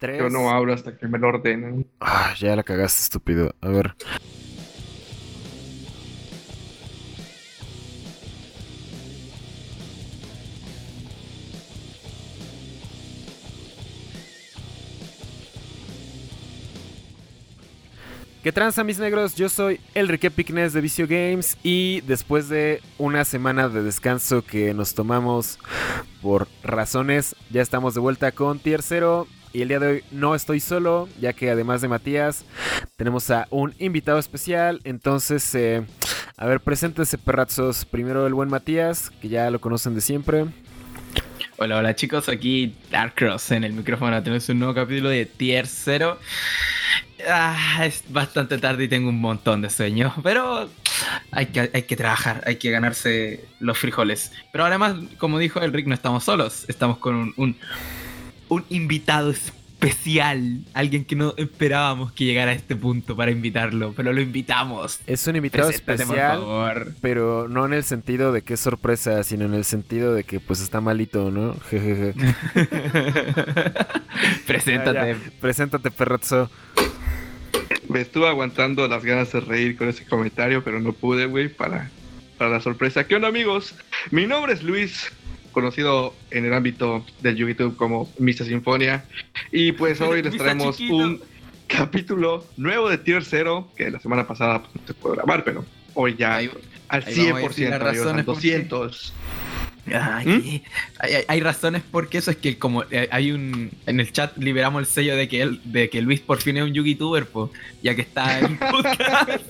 Tres. Yo no hablo hasta que me lo ordenen. Ah, ya la cagaste, estúpido. A ver. ¿Qué tranza mis negros? Yo soy Enrique Picnes de Vicio Games y después de una semana de descanso que nos tomamos por razones, ya estamos de vuelta con Tier 0 y el día de hoy no estoy solo, ya que además de Matías tenemos a un invitado especial, entonces eh, a ver, preséntense perrazos, primero el buen Matías, que ya lo conocen de siempre. Hola, hola chicos, aquí Dark Cross en el micrófono. Tenemos un nuevo capítulo de Tier 0. Ah, es bastante tarde y tengo un montón de sueño, pero hay que, hay que trabajar, hay que ganarse los frijoles. Pero además, como dijo el Rick, no estamos solos, estamos con un, un invitado especial, alguien que no esperábamos que llegara a este punto para invitarlo, pero lo invitamos. Es un invitado Preséntate, por especial, favor. pero no en el sentido de que es sorpresa, sino en el sentido de que pues está malito, ¿no? Jejeje. Preséntate. Ya, ya. Preséntate, perrazo. Me estuve aguantando las ganas de reír con ese comentario, pero no pude, güey, para, para la sorpresa. ¿Qué onda, amigos? Mi nombre es Luis, conocido en el ámbito del YouTube como Misa Sinfonia. Y pues hoy les traemos un capítulo nuevo de Tier 0, que la semana pasada pues, no se pudo grabar, pero hoy ya Ahí- al ahí vamos a 100%, decir las amigos, al razones por qué. 200. Ay, ¿Mm? hay, hay- hay razones porque eso es que como eh, hay un en el chat liberamos el sello de que él, de que Luis por fin es un YouTuber, po, ya que está en podcast.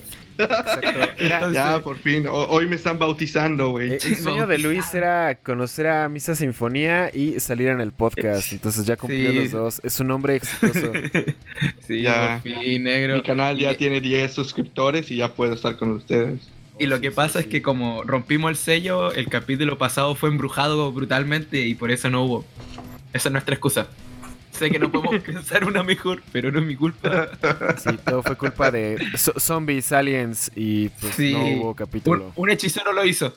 Exacto. Era- Entonces- Ya, por fin, ho- hoy me están bautizando, güey. Eh, el sueño de Luis era conocer a Misa Sinfonía y salir en el podcast. Entonces ya cumplió Sí. los dos. Es un hombre exitoso. sí, Ya. por fin, negro. Mi canal ya Y- tiene 10 suscriptores y ya puedo estar con ustedes. Y lo que pasa es que como rompimos el sello, el capítulo pasado fue embrujado brutalmente y por eso no hubo. Esa es nuestra excusa. Sé que no podemos pensar una mejor, pero no es mi culpa. Sí, todo fue culpa de zo- zombies, aliens y pues Sí. no hubo Un, capítulo. un hechicero lo hizo.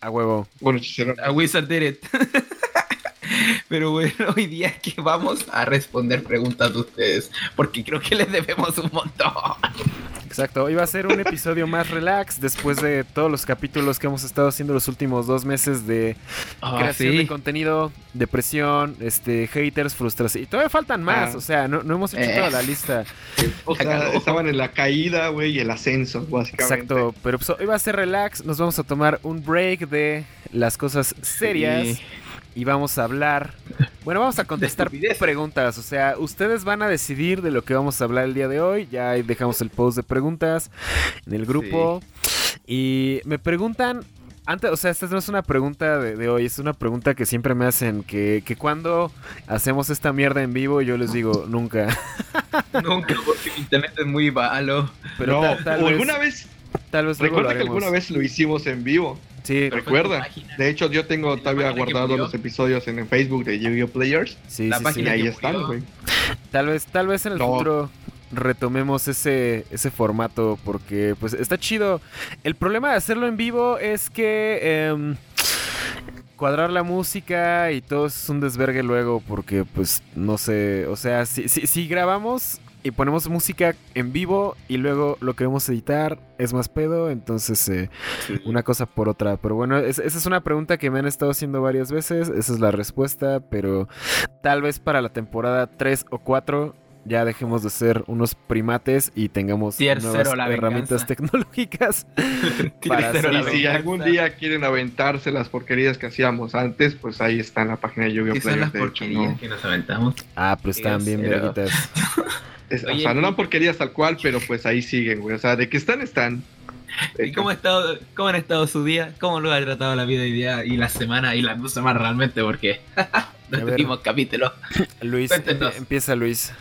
A huevo. Bueno, hechicero. A Wizard did it. Pero bueno, hoy día es que vamos a responder preguntas de ustedes, porque creo que les debemos un montón. Exacto. Hoy va a ser un episodio más relax después de todos los capítulos que hemos estado haciendo los últimos dos meses de Ah, creación de contenido, depresión, este, haters, frustración. Y todavía faltan más. Ah. O sea, no, no hemos hecho Eh. toda la lista. O sea, estaban en la caída, güey, y el ascenso, básicamente. Exacto, pero pues, hoy va a ser relax, nos vamos a tomar un break de las cosas serias Sí. y vamos a hablar, bueno, vamos a contestar preguntas, o sea, ustedes van a decidir de lo que vamos a hablar el día de hoy, ya dejamos el post de preguntas en el grupo y me preguntan... Antes, o sea, esta no es una pregunta de, de hoy, es una pregunta que siempre me hacen, que, que cuando hacemos esta mierda en vivo, yo les digo, nunca. Nunca, porque el internet es muy malo. Pero no, tal, tal o vez, alguna vez, tal vez lo recuerda que alguna vez lo hicimos en vivo. Sí, Recuerda. De hecho, yo tengo todavía página que guardado murió. los episodios en el Facebook de Yu-Gi-Oh! Players. sí, La sí, página sí. ahí están, güey. Tal vez, tal vez en el No. futuro retomemos ese, ese formato porque pues está chido. El problema de hacerlo en vivo es que em, cuadrar la música y todo es un desvergue luego porque pues no sé, o sea, si, si, si grabamos y ponemos música en vivo y luego lo queremos editar, es más pedo, entonces eh, una cosa por otra. Pero bueno, es- esa es una pregunta que me han estado haciendo varias veces, esa es la respuesta, pero tal vez para la temporada 3 o 4 ya dejemos de ser unos primates y tengamos Tier nuevas la herramientas venganza. tecnológicas. Para hacer- la Y si algún día quieren aventarse las porquerías que hacíamos antes, pues ahí está en la página de Yu-Gi-Oh! ¿Qué son las hecho, porquerías no. que nos aventamos? Ah, pero están bien verguitas. Es- o sea, no y- eran porquerías tal cual, pero pues ahí siguen, güey. O sea, de que están, están. ¿Y cómo, ha estado, cómo han estado su día? ¿Cómo lo ha tratado la vida hoy día y la semana y las dos semanas realmente? Porque no tuvimos capítulo. Luis, Cuéntenos. empieza Luis.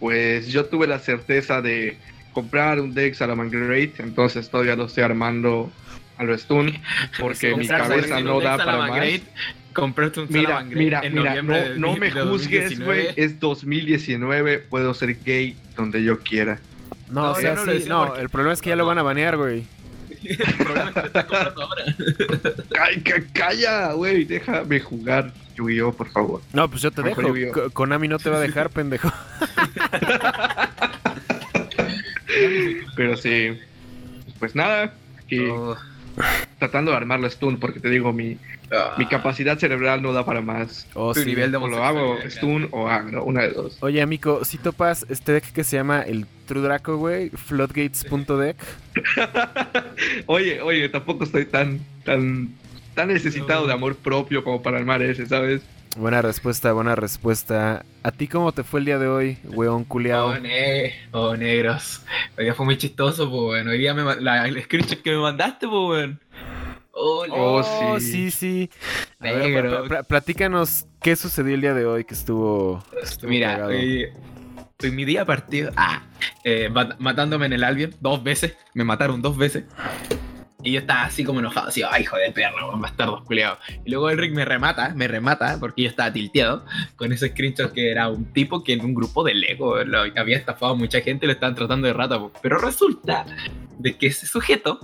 Pues yo tuve la certeza de comprar un deck Salamangreat, entonces todavía lo estoy armando a lo stun, porque mi cabeza no da para más. Compraste un Mira, mira, en mira, no, de- no me juzgues, 2019. güey. Es 2019, puedo ser gay donde yo quiera. No, No, o sea, no sí, no, porque- el problema es que ya lo van a banear, güey. El problema es que me estás comprando ahora. Calla, güey, déjame jugar Yu-Gi-Oh, por favor. No, pues yo te Mejor dejo. Co- Konami no te va a dejar, pendejo. Pero sí, pues nada, aquí Oh, tratando de armar la stun, porque te digo, mi, ah. mi capacidad cerebral no da para más. Oh, Tu sí. nivel de O lo hago stun o agro, una de dos. Oye, amigo, si topas este deck que se llama el True Draco, güey, floodgates.deck. Oye, oye, tampoco estoy tan, tan, tan necesitado de amor propio como para armar ese, ¿sabes? Buena respuesta, buena respuesta. ¿A ti cómo te fue el día de hoy, weón culiao? Oh, ne- oh, negros. Hoy día fue muy chistoso, pues, bueno. Hoy día me la, el screenshot que me mandaste, pues, bueno. Oh, Oh, Oh, sí. sí, sí. A ver, Negro. pla- pla- platícanos qué sucedió el día de hoy que estuvo. estuvo Mira, hoy, hoy mi día partido. Ah, eh, mat- matándome en el Albion dos veces. Me mataron dos veces. Y yo estaba así como enojado, así, ay, hijo de perro, weón, bastardos culiados. Y luego el me remata, me remata, porque yo estaba tilteado con ese screenshot que era un tipo que en un grupo de Lego lo había estafado a mucha gente y lo estaban tratando de rata. Pero resulta de que ese sujeto,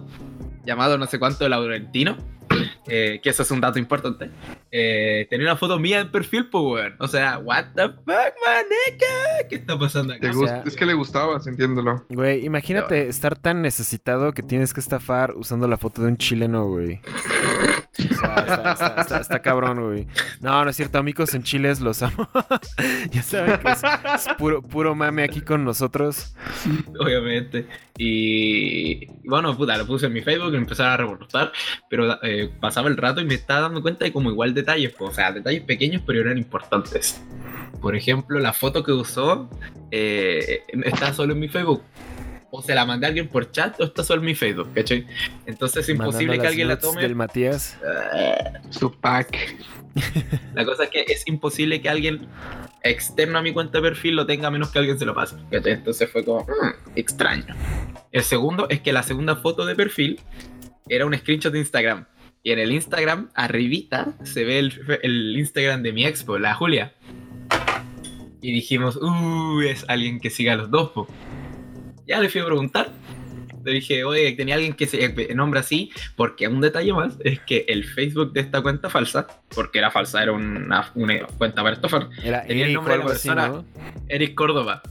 llamado no sé cuánto Laurentino, eh, que eso es un dato importante, eh, tenía una foto mía en perfil, pues, weón. O sea, what the fuck, maneca, ¿qué está pasando Te acá? O sea- es que le gustaba, entiéndolo. Güey, imagínate estar tan necesitado que tienes que estafar usando la foto de un chileno, güey. Está, cabrón, güey. No, no es cierto, amigos en chiles los amo. ya saben que es, es puro, puro mame aquí con nosotros. obviamente. Y bueno, puta, lo puse en mi Facebook y empezaba a reportar, pero eh, pasaba el rato y me estaba dando cuenta de como igual detalles, pues, o sea, detalles pequeños pero eran importantes. Por ejemplo, la foto que usó eh, está solo en mi Facebook. O se la mandé a alguien por chat o está solo en mi Facebook, ¿cachai? Entonces es imposible Mandando que alguien la tome. del Matías. Su pack. La cosa es que es imposible que alguien externo a mi cuenta de perfil lo tenga a menos que alguien se lo pase. ¿cachai? Entonces fue como "Mm, extraño. El segundo es que la segunda foto de perfil era un screenshot de Instagram. Y en el Instagram, arribita, se ve el, el Instagram de mi expo, la Julia. Y dijimos, uh, es alguien que siga a los dos. po". Ya le fui a preguntar. Le dije, oye, tenía alguien que se nombra así, porque un detalle más es que el Facebook de esta cuenta falsa, porque era falsa, era una, una cuenta para estafar, Era Tenía el Eric nombre de la así, persona. ¿no? Eric Córdoba.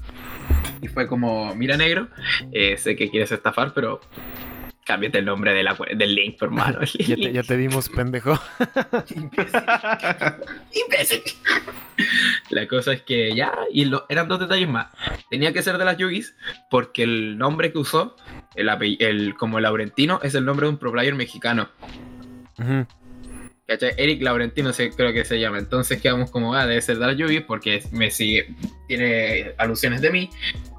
Y fue como, mira negro, eh, sé que quieres estafar, pero cámbiate el nombre de la, cue- del link, hermano. Ya te, ya te vimos, pendejo. Imbécil. La cosa es que ya, y lo- eran dos detalles más. Tenía que ser de las Yugis, porque el nombre que usó, el, el como Laurentino, es el nombre de un pro player mexicano. ¿Cachai? Eric Laurentino se, creo que se llama. Entonces quedamos como, ah, debe ser de la Yugis, porque me sigue, tiene alusiones de mí,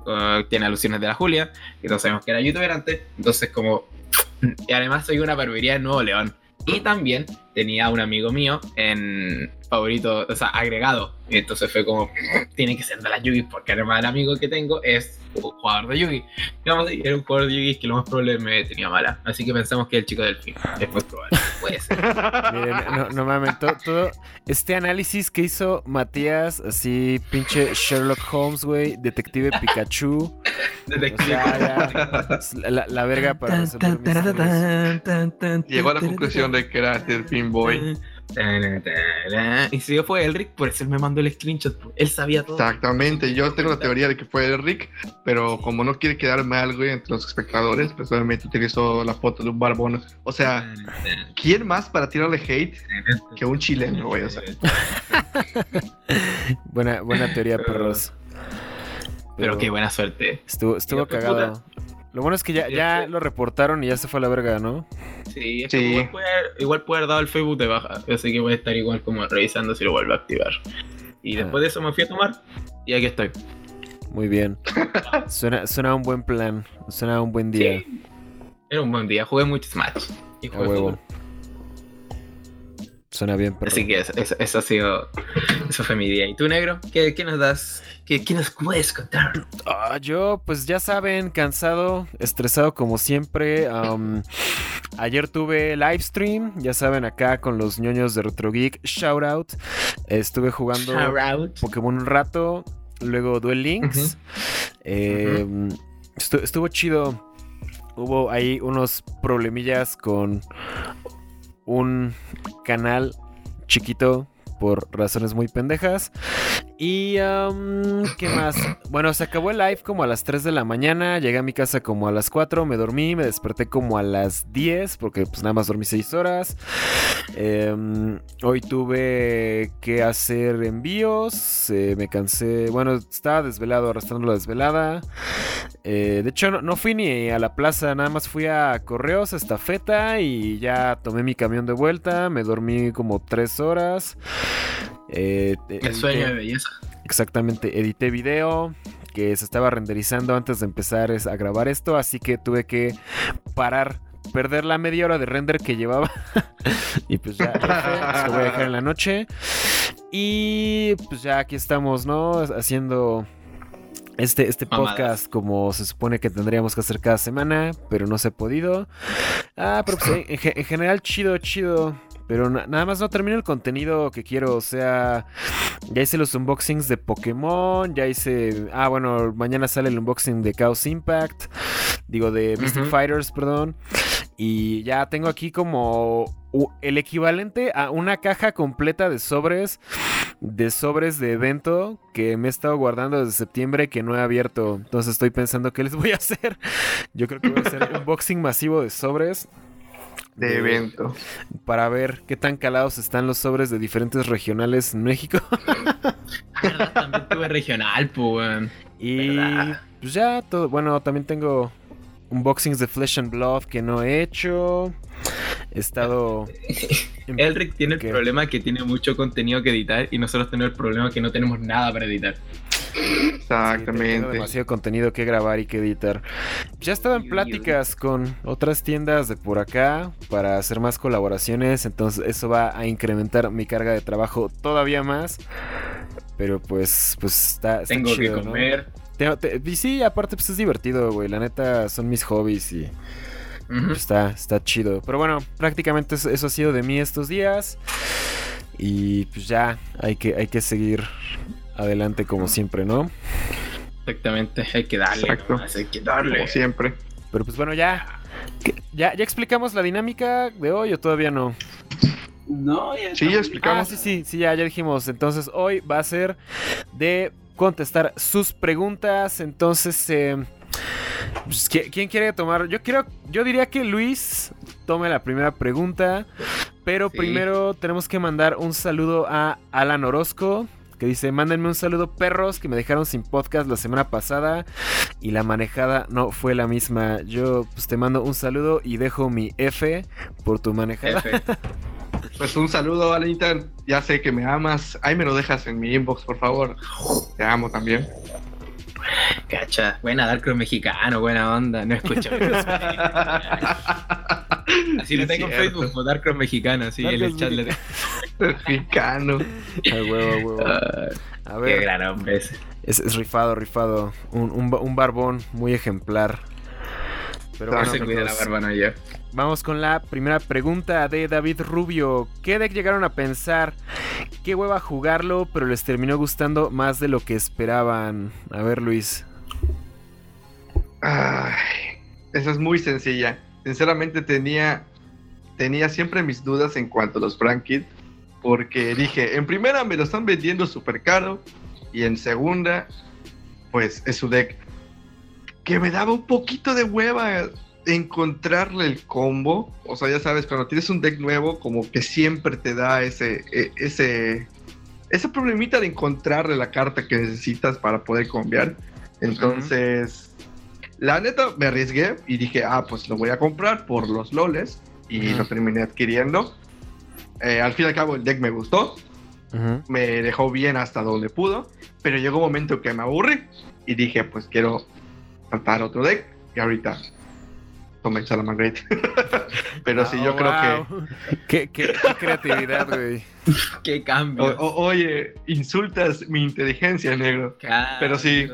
uh, tiene alusiones de la Julia, y todos sabemos que era youtuber antes. Entonces, como, y además soy una barbería en Nuevo León. Y también tenía un amigo mío en favorito, o sea, agregado. Y entonces fue como, tiene que ser de las Yugi, porque además el amigo que tengo es jugador de Yugi. Era un jugador de Yugi que lo más probable me tenía mala. Así que pensamos que el chico del fin. Es muy probable. Puede ser. Miren, no, no mames, to- todo este análisis que hizo Matías, así pinche Sherlock Holmes, güey, detective Pikachu. O Detective. sea, ya, es la, la verga para resolver. Llegó a la conclusión de que era el Boy. Y si yo fue Elric, por eso él me mandó el screenshot. Él sabía todo. Exactamente, yo tengo la teoría de que fue el Rick, pero como no quiere quedar mal, güey, entre los espectadores, pues obviamente utilizó la foto de un barbón. O sea, ¿quién más para tirarle hate que un chileno, güey? O sea, Buena, buena teoría, perros. Pero qué buena suerte. Estuvo, estuvo pues, cagado. Lo bueno es que ya, ya lo reportaron y ya se fue a la verga, ¿no? Sí, es Sí. que igual, puede, igual puede haber dado el Facebook de baja. Así que voy a estar igual como revisando si lo vuelvo a activar. Y Ah. después de eso me fui a tomar. Y aquí estoy. Muy bien. Suena, suena un buen plan. Suena un buen día. Sí. Era un buen día. Jugué mucho Smash. Y A jugué huevo. fútbol. Suena bien, perro. Así que eso, eso- eso ha sido. Eso fue mi día. ¿Y tú, negro? ¿Qué, qué nos das? ¿Qué, qué nos puedes contar? Ah, yo, pues ya saben, cansado, estresado como siempre. Ayer tuve live stream, ya saben, acá con los ñoños de Retro Geek. Shout out. Estuve jugando Shout out. Pokémon un rato, luego Duel Links. Eh, estu- estuvo chido. hubo ahí unos problemillas con un canal chiquito por razones muy pendejas. Y, ¿qué más? Bueno, se acabó el live como a las 3 de la mañana, llegué a mi casa como a las 4, me dormí, me desperté como a las 10, porque pues nada más dormí 6 horas. Em, hoy tuve que hacer envíos, eh, me cansé, bueno, estaba desvelado, arrastrando la desvelada. Eh, de hecho, no, fui ni a la plaza, nada más fui a correos, estafeta y ya tomé mi camión de vuelta, me dormí como 3 horas. Eh, el sueño de belleza. Exactamente, edité video que se estaba renderizando antes de empezar a grabar esto, así que tuve que parar, perder la media hora de render que llevaba. y pues ya, lo voy a dejar en la noche. Y pues ya aquí estamos, ¿no? Haciendo este, este podcast como se supone que tendríamos que hacer cada semana, pero no se ha podido. Ah, pero pues en general chido, chido. Pero nada más no termino el contenido que quiero. O sea, ya hice los unboxings de Pokémon. Ya hice. Ah, bueno, mañana sale el unboxing de Chaos Impact. Digo, de Mystic Fighters, perdón. Y ya tengo aquí como el equivalente a una caja completa de sobres. De sobres de evento que me he estado guardando desde septiembre que no he abierto. Entonces estoy pensando qué les voy a hacer. Yo creo que voy a hacer un unboxing masivo de sobres de, evento. Para ver qué tan calados están los sobres de diferentes regionales en México. También tuve regional, pues. Y pues ya, todo. Bueno, también tengo unboxings de Flesh and Blood que no he hecho. He estado. Elric tiene el problema que tiene mucho contenido que editar y nosotros tenemos el problema que no tenemos nada para editar. Exactamente. tengo demasiado contenido que grabar y que editar. Ya estaba en pláticas con otras tiendas de por acá para hacer más colaboraciones, entonces eso va a incrementar mi carga de trabajo todavía más. Pero pues, pues está, Tengo que comer. y sí, aparte pues es divertido, güey. La neta son mis hobbies y pues, está, está chido. Pero bueno, prácticamente eso, eso ha sido de mí estos días. Y pues ya hay que, hay que seguir adelante como siempre, ¿no? Exactamente, hay que darle. Exacto. hay que darle. Como siempre. Pero pues bueno, ya, ya. ¿Ya explicamos la dinámica de hoy o todavía no? No, ya Sí, ya explicamos. Ah, sí, sí, sí, ya, ya dijimos. Entonces hoy va a ser de contestar sus preguntas. Entonces, eh, pues, ¿quién quiere tomar? Yo quiero, yo diría que Luis tome la primera pregunta. Pero primero tenemos que mandar un saludo a Alan Orozco que dice, mándenme un saludo perros que me dejaron sin podcast la semana pasada y la manejada no fue la misma. Yo pues te mando un saludo y dejo mi F por tu manejada. Pues un saludo, Alenita. Ya sé que me amas. Ahí me lo dejas en mi inbox, por favor. Te amo también. Cacha, buena Darkroom mexicano, buena onda. No escucho. así lo tengo en Facebook, como Darkroom mexicano, así en el chat. Mexicano. A huevo, huevo. a ver. Qué gran hombre ese. Es, rifado, rifado. Un, un, barbón muy ejemplar. Pero bueno, se cuida la barba, no Vamos con la primera pregunta de David Rubio. ¿Qué deck llegaron a pensar? Qué hueva jugarlo, pero les terminó gustando más de lo que esperaban. A ver, Luis. Ay, esa es muy sencilla. Sinceramente tenía, tenía siempre mis dudas en cuanto a los Frankit. Porque dije, en primera me lo están vendiendo súper caro. Y en segunda, pues es su deck que me daba un poquito de hueva encontrarle el combo. O sea, ya sabes, cuando tienes un deck nuevo, como que siempre te da ese, e, ese, ese problemita de encontrarle la carta que necesitas para poder cambiar. Entonces, la neta, me arriesgué y dije, ah, pues lo voy a comprar por los loles. Y lo terminé adquiriendo. Eh, al fin y al cabo, el deck me gustó. Me dejó bien hasta donde pudo. Pero llegó un momento que me aburrí. Y dije, pues quiero para otro deck y ahorita tomé Salamangreat. Pero sí, yo oh, creo que. ¿Qué, creatividad, güey. qué cambio. oye, insultas mi inteligencia, negro. pero sí.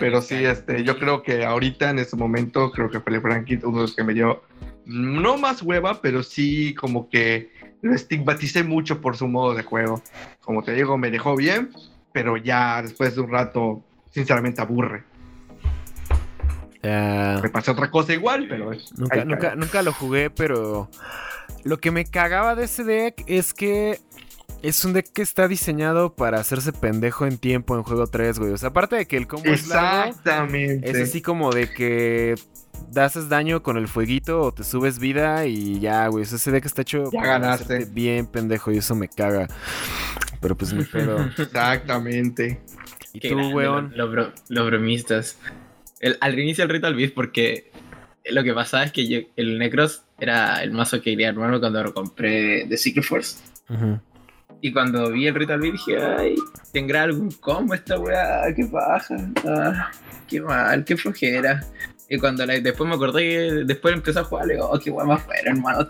pero sí, este, yo creo que ahorita en este momento, creo que fue Frankie uno de los que me dio. No más hueva, pero sí como que lo estigmaticé mucho por su modo de juego. Como te digo, me dejó bien, pero ya después de un rato, sinceramente aburre. Ah, Me pasó otra cosa igual, pero es- nunca, nunca, lo jugué, pero lo que me cagaba de ese deck es que es un deck que está diseñado para hacerse pendejo en tiempo en juego 3, güey. O sea, aparte de que el combo es largo, Exactamente. es así como de que haces daño con el fueguito o te subes vida y ya, güey. O sea, ese deck está hecho Ya para ganaste. hacerte bien pendejo y eso me caga. Pero pues ni pedo. Exactamente. ¿Y Qué tú, weón? Los, los bromistas. El- al inicio del Ritual Beast, porque lo que pasaba es que yo- el Necros era el mazo que quería armarme cuando lo compré de Secret Force. Ujú. Y cuando vi el Ritual Beast dije, ay, ¿tendrá algún combo esta weá? ¿Qué baja? Ah, qué mal, qué flojera. Y cuando la- después me acordé que después empecé a jugar, le digo, oh, qué weá más fuera, hermano.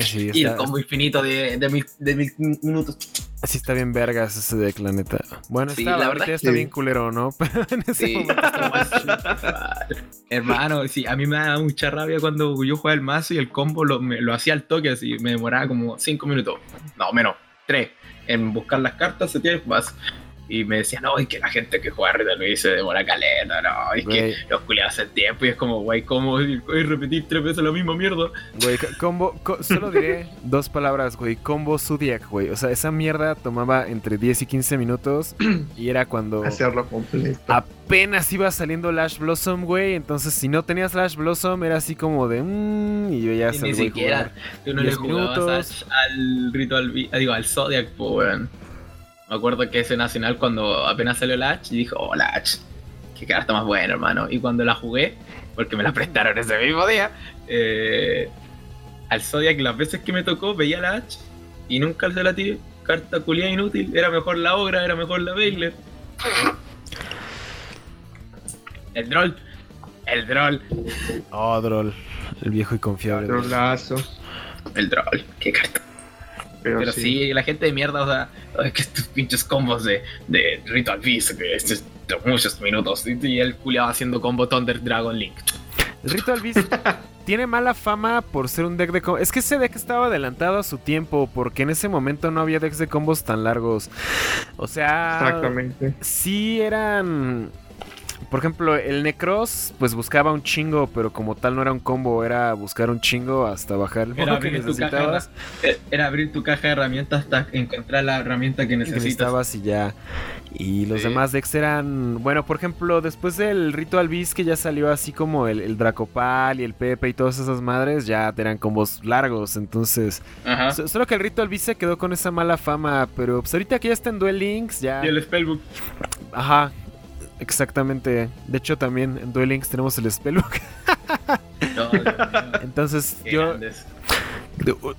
Sí, Y el combo infinito de, de, mil, de mil minutos. Sí está bien vergas ese deck, la neta. Bueno, Sí, está, la verdad está sí. bien culero, ¿no? Pero en ese Sí, momento. Hermano, sí, a mí me da mucha rabia cuando yo jugaba el mazo y el combo lo, me- lo hacía al toque, así me demoraba como 5 minutos, no menos, 3, en buscar las cartas, se tiene más. Y me decían, no, es que la gente que juega Riddle Beast se demora caleta, no, es que los culiados hacen tiempo y es como, güey, ¿cómo y repetir tres veces la misma mierda? Güey, co- combo, co- solo diré dos palabras, güey. Combo Zodiac, güey. O sea, esa mierda tomaba entre 10 y 15 minutos y era cuando Hacerlo completo. apenas iba saliendo Lash Blossom, güey. Entonces, si no tenías Lash Blossom, era así como de. mmm, y yo ya Y salgo ni siquiera, tú no le 10 jugabas minutos. a- al Ritual digo, al Zodiac, po, weón. Me acuerdo que ese nacional cuando apenas salió Latch, y dijo, oh, Latch, qué carta más buena, hermano. Y cuando la jugué, porque me la prestaron ese mismo día, eh, al Zodiac las veces que me tocó veía Latch y nunca se la tiré. Carta culiada inútil, era mejor la Ogra, era mejor la Baylor. El Droll, el Droll, Oh, Droll. El viejo y confiable. Otro Droll. lazo. el Droll, qué carta. Pero, Pero sí. sí. la gente de mierda, o sea, es que estos pinches combos de, de Ritual Beast, que es de muchos minutos, y, y el culiado haciendo combo Thunder Dragon Link. Ritual Beast tiene mala fama por ser un deck de combos. Es que ese deck estaba adelantado a su tiempo porque en ese momento no había decks de combos tan largos. O sea, Exactamente. sí eran. Por ejemplo, el Necros, pues buscaba un chingo, pero como tal no era un combo, era buscar un chingo hasta bajar el Era que tu caja, Era abrir tu caja de herramientas hasta encontrar la herramienta que que necesitas. necesitabas y ya. Y los Sí. demás decks eran. Bueno, por ejemplo, después del Ritual Beast que ya salió así como el, el Dracopal y el Pepe y todas esas madres, ya eran combos largos. Entonces. Ajá. so- Solo que el Ritual Beast se quedó con esa mala fama. Pero pues ahorita que ya está en Duel Links, ya. Y el Spellbook. Ajá. Exactamente. De hecho, también en Duel Links tenemos el Spellbook. No, Entonces, qué yo. grandes.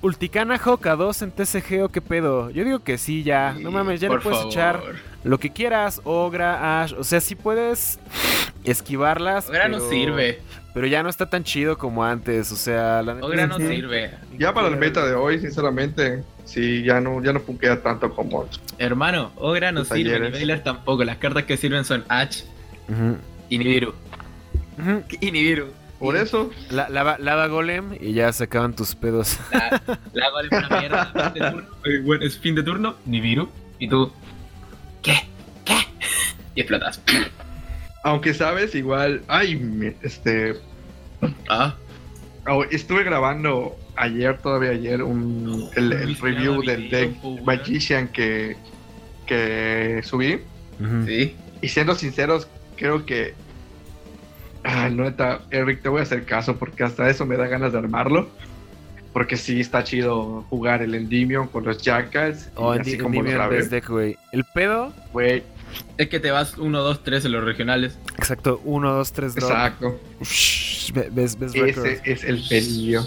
Ulticana Hoka 2 en TCG o qué pedo. Yo digo que sí, ya. No mames, ya le puedes favor. echar lo que quieras, Ogra, Ash, o sea, sí puedes esquivarlas. Ogra no sirve. Pero ya no está tan chido como antes, o sea, la neta- Ogra no sirve. Ya para el meta de hoy, sinceramente, sí, ya no, ya no punkea tanto como Hermano, Ogra no sirve, ni talleres. Baylor tampoco. Las cartas que sirven son H Ujú, y Nibiru. ujú. Y Nibiru. Por eso, La, lava, lava Golem y ya se acaban tus pedos. La, la vale una mierda. Fin de turno. bueno, es fin de turno. Nibiru. Y tú. ¿Qué? ¿Qué? Y explotas. aunque sabes, igual, ay, me- este, Ah. oh, estuve grabando ayer, todavía ayer, un, el, el review del deck. Magician que, que subí. Sí. Y siendo sinceros, creo que. Ah, neta, Eric, te voy a hacer caso porque hasta eso me da ganas de armarlo. Porque sí está chido jugar el Endymion con los Jackals. Oh, así Endi- como los Endymion Deck, güey. El pedo, Güey, Es que te vas 1, 2, 3 en los regionales. exacto, 1, 2, 3, drop. exacto. Ush, be- Best, best Ese es el peligro.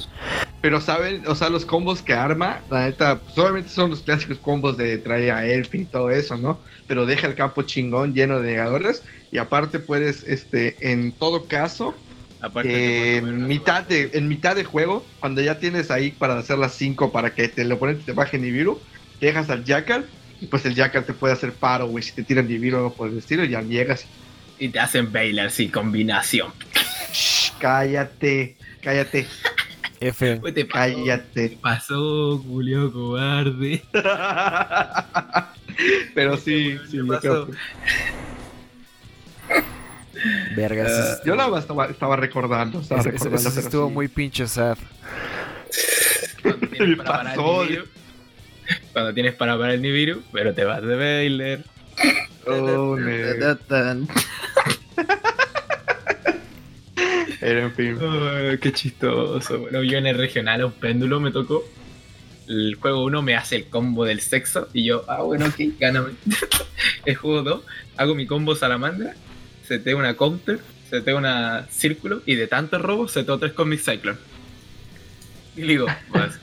Pero saben, o sea, los combos que arma, la neta, pues, obviamente son los clásicos combos de traer a Elf y todo eso, ¿no? Pero deja el campo chingón lleno de negadores. Y aparte puedes, este, en todo caso, Aparte Eh, te en mitad de en mitad de juego, cuando ya tienes ahí para hacer las 5 para que te, el oponente te baje Nibiru, dejas al Jackal y pues el Jackal te puede hacer paro, güey, si te tiran Nibiru o algo por el estilo, ya llegas. Y te hacen Baylor, sí, combinación. Shh, cállate, cállate, F. Te pasó, cállate. te pasó, Julio Cobarde. Pero sí, sí, ¿Qué yo pasó? Verga, sí Yo más estaba, estaba recordando, estaba sí estuvo sí. muy pinche sad. Cuando tienes Me para parar el. Cuando tienes para parar el Nibiru, pero te vas de Baylor. Oh, Era en fin. Ay, qué chistoso. Bueno, yo en el regional a un péndulo me tocó. El juego 1 me hace el combo del sexo y yo, ah, bueno, ok, gáname. el juego 2, hago mi combo salamandra, seteo una counter, seteo una círculo y de tantos robos seteo tres con mi cyclone. Y le digo, más.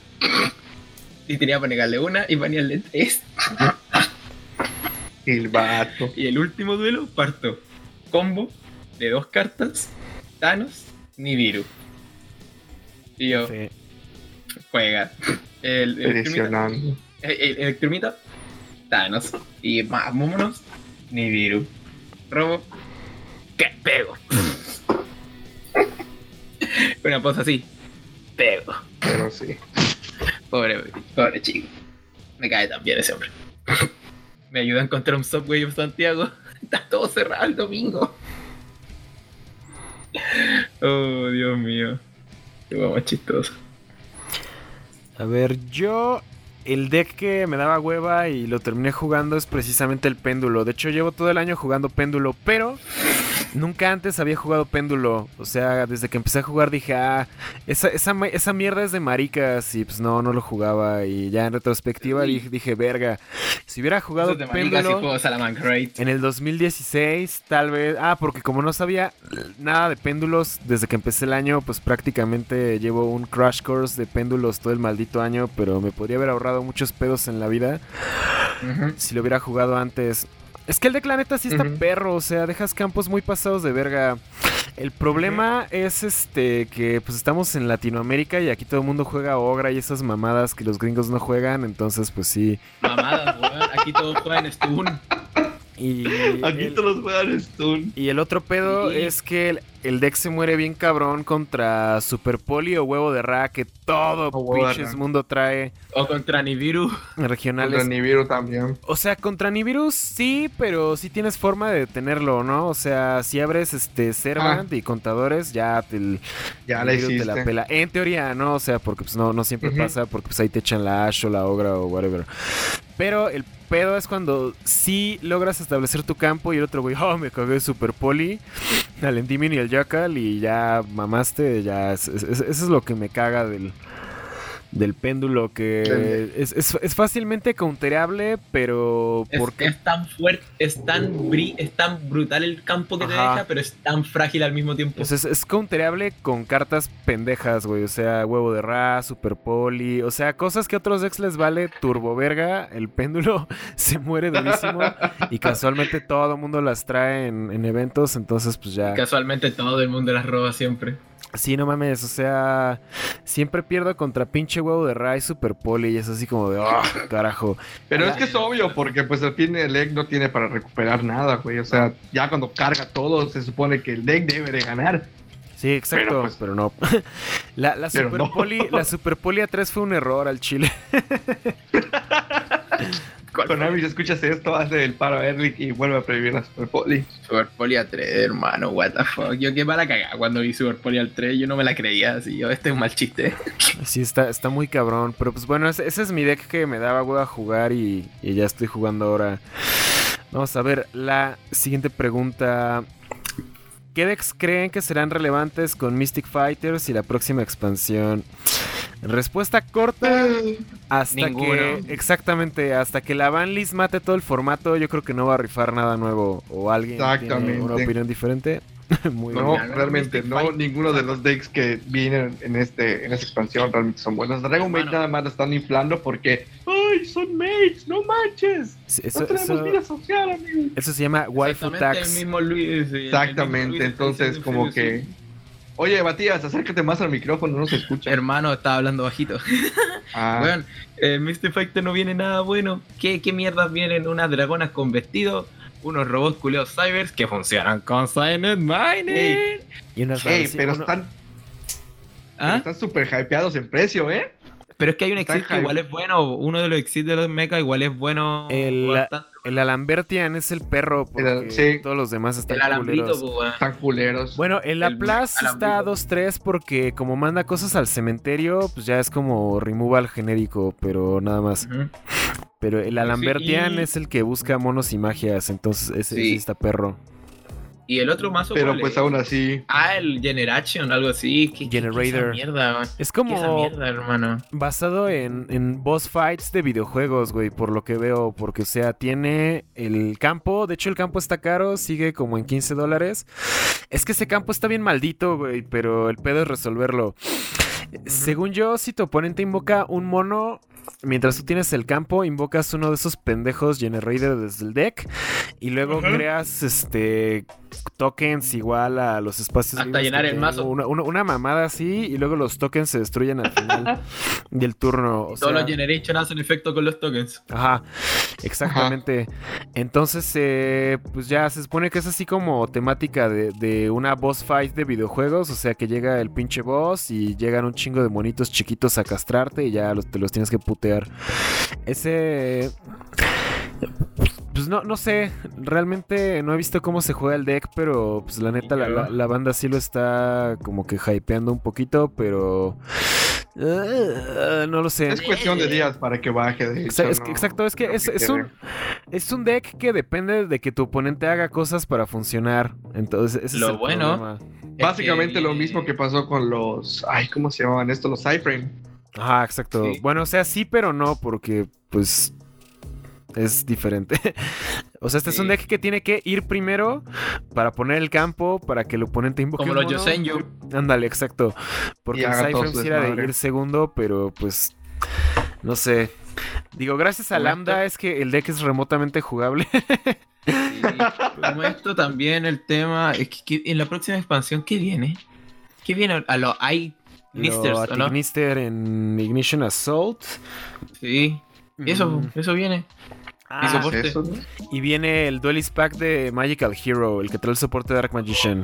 y tenía para negarle una y banearle tres. El vato. Y el último duelo parto combo de dos cartas, Thanos, Nibiru. Y yo, Sí. juega. El, el, Electrumita, Presionando. el, el Electrumita, Thanos. Y más, vámonos, Nibiru. Robo, que pego. Una cosa así, pego. Pero sí. Pobre, pobre chico. Me cae tan bien ese hombre. Me ayuda a encontrar un Subway of Santiago. Está todo cerrado el domingo. Oh, Dios mío. Qué más chistoso. A ver, yo. El deck que me daba hueva y lo terminé jugando es precisamente el péndulo. De hecho, llevo todo el año jugando péndulo, pero nunca antes había jugado péndulo. O sea, desde que empecé a jugar dije, ah, esa, esa, esa mierda es de maricas. Y pues no, no lo jugaba. Y ya en retrospectiva dije, dije, verga, si hubiera jugado si péndulo. En el 2016, tal vez. Ah, porque como no sabía nada de péndulos desde que empecé el año, pues prácticamente llevo un crash course de péndulos todo el maldito año, pero me podría haber ahorrado muchos pedos en la vida si lo hubiera jugado antes. Es que el de Planeta sí está perro, o sea, dejas campos muy pasados de verga. El problema es este que pues estamos en Latinoamérica y aquí todo el mundo juega Ogra y esas mamadas que los gringos no juegan, entonces pues sí. Mamadas, weón. Aquí todos juegan Stun. Y Aquí el- todos juegan Stun. Y el otro pedo Sí. es que el, el deck se muere bien cabrón contra Super Poli o Huevo de Ra, que todo pinches mundo trae O contra Nibiru. Contra regionales. Nibiru también. O sea, contra Nibiru sí, pero sí tienes forma de detenerlo, ¿no? O sea, si abres este Servant y contadores, ya te, Ya la te la pela. En teoría, ¿no? O sea, porque pues no, no siempre pasa, porque pues ahí te echan la Ash o la Ogra o whatever. Pero el pedo es cuando sí logras establecer tu campo y el otro güey, oh, me cagué Super Poli, al Endymion y el Jackal y ya mamaste, ya. es- es- eso es lo que me caga del, del péndulo, que es, es- es fácilmente counterable, pero porque es tan fuerte, es tan, bri- es tan brutal el campo que te Ajá. deja, pero es tan frágil al mismo tiempo. O sea, es, es counterable con cartas pendejas, güey. O sea, huevo de Ra, super poli. O sea, cosas que a otros decks les vale turbo verga. El péndulo se muere durísimo. y casualmente todo el mundo las trae en, en eventos. Entonces, pues ya. Casualmente todo el mundo las roba siempre. Sí, no mames. O sea, siempre pierdo contra pinche huevo de Ra y super poli. Y es así como de, oh, carajo. Pero es que es obvio, porque pues al fin el deck no tiene para recuperar nada, güey. O sea, ya cuando carga todo, se supone que el deck debe de ganar. Sí, exacto, pero, Pero, pues, no. la, la pero super no. poli, la super poli a 3 fue un error al chile. Konami, si escuchas esto, hace el paro a Erlich y vuelve a prohibir la Super Poli. Super Poli al 3, hermano, what the fuck. Yo qué mala cagada cuando vi Super Poli al 3, yo no me la creía así, yo, este es un mal chiste. Sí, está, está muy cabrón. Pero pues bueno, ese, ese es mi deck que me daba hueva jugar y, y ya estoy jugando ahora. Vamos a ver la siguiente pregunta. ¿Qué decks creen que serán relevantes con Mystic Fighters y la próxima expansión? Respuesta corta. Hasta Ninguno. que. Exactamente. Hasta que la banlist mate todo el formato, yo creo que no va a rifar nada nuevo. ¿O alguien tiene una opinión diferente? muy No, bien. Realmente Mystic no. Fight- Ninguno de los decks que vienen en este en esta expansión realmente son buenos. Dragon Maid nada más la están inflando porque. ¡Ay, son mates! ¡No manches! Sí, No Eso, tenemos eso- vida social, amigo. eso se llama waifu tax. El mismo Luis, sí, el mismo Exactamente, Luis entonces como que. Oye, Matías, acércate más al micrófono, no se escucha. Hermano, estaba hablando bajito. Ah, Weón, eh, Mr. Fighter no viene nada bueno. ¿Qué, qué mierdas vienen? Unas dragonas con vestido, unos robots culeos cybers que funcionan con Silent Mining. Y unas Ey, raras- pero uno- están ¿Ah? están súper hypeados en precio, ¿eh? Pero es que hay un Está exit que igual es bueno. Uno de los exits de los mecha igual es bueno. El- bastante. El Alambertian es el perro, porque sí. todos los demás están El alambrito, culeros. pues. Están culeros. Bueno, el El Laplace está alambrito. 2-3 porque como manda cosas al cementerio, pues ya es como removal genérico, pero nada más. Pero el Alambertian y- es el que busca monos y magias, entonces ese, Sí. ese está perro. Y el otro mazo. pero ¿cuál pues es? aún así. Ah, el Generation, algo así. ¿Qué, qué- qué Generator. mierda? Es ¿Qué esa como mierda, hermano? basado en, en boss fights de videojuegos, güey, por lo que veo, porque o sea, tiene el campo, de hecho el campo está caro, sigue como en 15 dólares. Es que ese campo está bien maldito, güey, pero el pedo es resolverlo. Según yo, si tu oponente invoca un mono, mientras tú tienes el campo, invocas uno de esos pendejos Generator desde el deck y luego creas este tokens igual a los espacios Hasta vivos llenar el mazo. Una, una- una mamada así y luego los tokens se destruyen al final del turno. O Todos sea, los Generation hacen efecto con los tokens. Ajá, exactamente. Entonces, eh, pues ya se supone que es así como temática de, de una boss fight de videojuegos. O sea, que llega el pinche boss y llegan un chingo de monitos chiquitos a castrarte y ya los- te los tienes que putear. Ese. Pues no, no sé, realmente no he visto cómo se juega el deck, pero pues la neta la, la- la banda sí lo está como que hypeando un poquito, pero... eh, no lo sé. Es cuestión de días para que baje. De Exa- hecho, es que- no- exacto, es que no es, es un, es un deck que depende de que tu oponente haga cosas para funcionar. Entonces, ese Lo es el bueno. Básicamente que- lo mismo que pasó con los. Ay, ¿cómo se llamaban estos? Los iframe. Ajá, exacto. Sí. Bueno, o sea, sí, pero no, porque pues es diferente. o sea, este es un deck que tiene que ir primero para poner el campo, para que el oponente invoque Como mono. Yosenju. Ándale, exacto. Porque Y el Cypher sí era de ir segundo, pero pues no sé. Digo, gracias a Como Lambda es que el deck es remotamente jugable. Sí, como esto también el tema es que, que en la próxima expansión ¿qué viene? ¿Qué viene? A los I Lo Nisters, ¿o no? En Ignition Assault. Sí. Eso, Mm. eso viene. Ah, Y ¿Es soporte. eso, no? y viene el Duelist Pack de Magical Hero, el que trae el soporte de Dark Magician.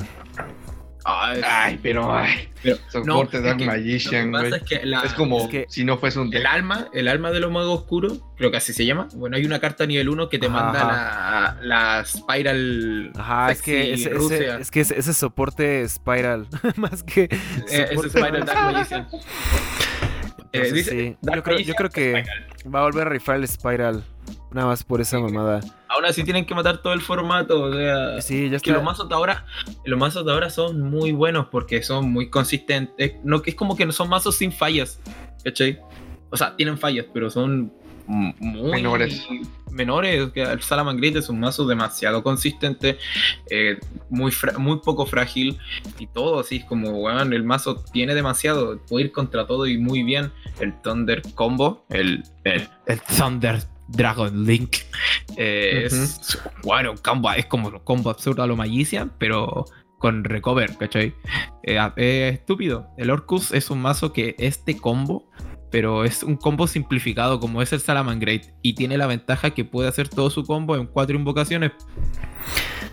Ay, Ay, pero ay. Pero- Soporte no, Dark es que Magician, güey. es que Es como es que- si no fuese un el alma, el alma de los magos oscuros, creo que así se llama. Bueno, hay una carta a nivel 1 que te Ajá, manda la, la Spiral. Ajá, es que, ese, ese- es que ese, ese soporte Spiral, más que Eh, ese Spiral Dark Magician. Eh, Entonces, dice, sí. Dark Yo creo, yo Magician, creo que Spiral. va a volver a rifar el Spiral. Nada más por esa mamada. Aún así tienen que matar todo el formato. O sea, Sí, ya que está. los mazos de ahora, los mazos de ahora son muy buenos porque son muy consistentes. No, que es como que no son mazos sin fallas, ¿cachai? O sea, tienen fallas, pero son muy Menores. menores. Que el Salamangreat es un mazo demasiado consistente, eh, muy, muy poco frágil y todo así es como, weón, el mazo tiene demasiado, puede ir contra todo y muy bien. El Thunder Combo, el, el, el Thunder Dragon Link, eh, es, bueno, un combo, es como un combo absurdo a lo Magician, pero con recover, ¿cachai? Eh, eh, estúpido. El Orcus es un mazo que este combo, pero es un combo simplificado como es el Salamangreat y tiene la ventaja que puede hacer todo su combo en cuatro invocaciones.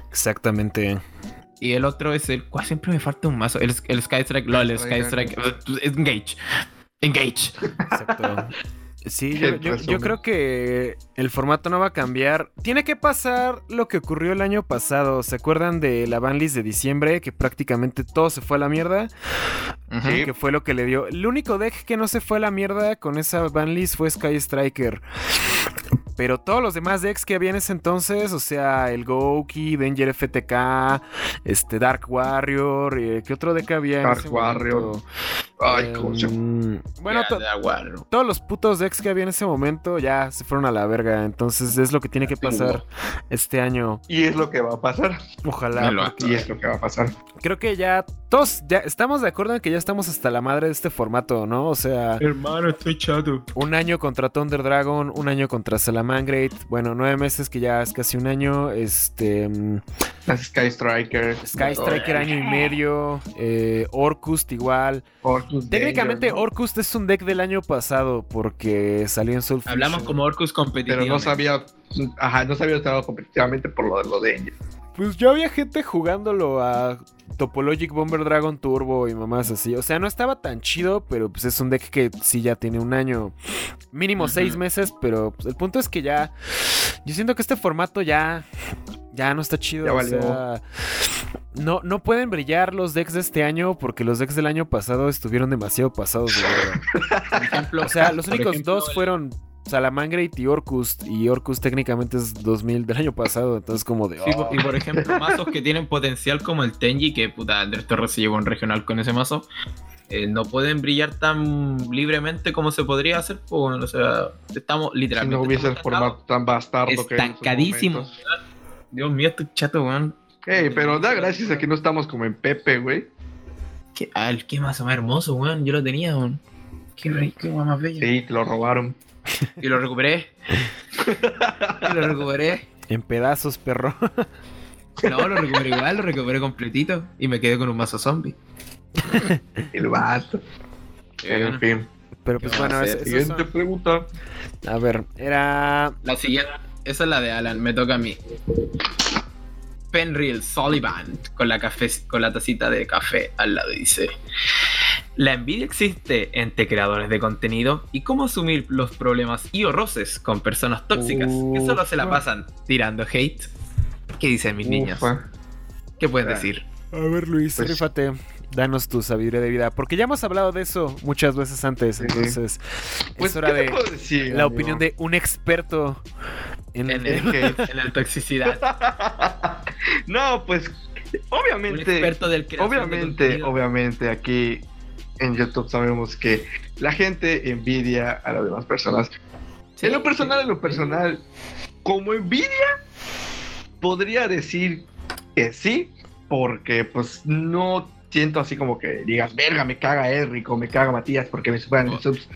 Exactamente. Y el otro es el. ¿Cuál siempre me falta un mazo? El, el Skystrike. LOL, el Skystrike. Engage. Engage. Exacto. Sí, yo, yo- yo resumen. creo que el formato no va a cambiar. Tiene que pasar lo que ocurrió el año pasado. ¿Se acuerdan de la banlist de diciembre? Que prácticamente todo se fue a la mierda. Que fue lo que le dio. El único deck que no se fue a la mierda con esa banlist fue Sky Striker. Pero todos los demás decks que había en ese entonces, o sea, el Gouki, Danger FTK, este Dark Warrior, eh, ¿qué otro deck había? en Dark ese Warrior. momento? Ay, cómo se Em, Bueno, to- todos los putos decks que había en ese momento ya se fueron a la verga. Entonces es lo que tiene que pasar este año. Y es lo que va a pasar. Ojalá. Porque Y es lo que va a pasar. creo que ya todos ya estamos de acuerdo en que ya estamos hasta la madre de este formato, ¿no? O sea, Hermano, estoy chato. un año contra Thunder Dragon, un año contra Salamangreat. Bueno, nueve meses que ya es casi un año. Este. mm, Las Sky Striker. Sky Striker año y medio. eh, Orcust igual. Orcus Técnicamente Danger, ¿no? Orcust es un deck del año pasado porque salió en Soul Hablamos Fusion. como Orcus competitivo. Pero no sabía. Ajá, no sabía estado competitivamente por lo de lo de Danger. Pues yo había gente jugándolo a Topologic Bomber Dragon Turbo y mamás así. O sea, no estaba tan chido, pero pues es un deck que sí ya tiene un año. Mínimo seis meses, pero pues, el punto es que ya. Yo siento que este formato ya. Ya no está chido. Ya o valió. sea, no, no pueden brillar los decks de este año porque los decks del año pasado estuvieron demasiado pasados de verga. Por ejemplo, O sea, los únicos ejemplo, dos el- fueron Salamangreat y Orcust. Y Orcust técnicamente es 2000 del año pasado. Entonces, como de. Sí, oh. y por ejemplo, mazos que tienen potencial como el Tenji, que puta, Andrés Torres se llevó un regional con ese mazo, eh, no pueden brillar tan libremente como se podría hacer. Pues, bueno, o sea, estamos Si literalmente. no hubiese el formato tan bastardo que Estancadísimo. Dios mío, estoy chato, weón. Ey, pero da gracias a que no estamos como en Pepe, güey. ¿Qué, ah, el- qué mazo más hermoso, weón. Yo lo tenía, weón. Qué rico, más bello. Sí, te lo robaron. Y lo recuperé. y lo recuperé. En pedazos, perro. No, lo recuperé igual, lo recuperé completito. Y me quedé con un mazo zombie. El vato. En fin. Pero pues ¿Qué bueno, es- Siguiente son- pregunta. a ver, era. La siguiente, esa es la de Alan, me toca a mí. Penreal Sullivan con la, café, con la tacita de café al lado dice: La envidia existe entre creadores de contenido y cómo asumir los problemas y o roces con personas tóxicas que solo se la pasan tirando hate. ¿Qué dicen mis niños? Ufa. ¿Qué puedes Ah. decir? A ver, Luis, Pues- rífate. Danos tu sabiduría de vida. Porque ya hemos hablado de eso muchas veces antes. Sí. Entonces, Pues, es hora ¿qué te de decir, la amigo? opinión de un experto en, En el hate. En la toxicidad. no, pues, Un obviamente. experto del creación de Obviamente, obviamente aquí en YouTube sabemos que la gente envidia a las demás personas. Sí, en lo personal, sí. en lo personal, como envidia, podría decir que sí, porque pues no siento así como que digas, verga, me caga Eric o me caga Matías porque me superan en Oh. subs.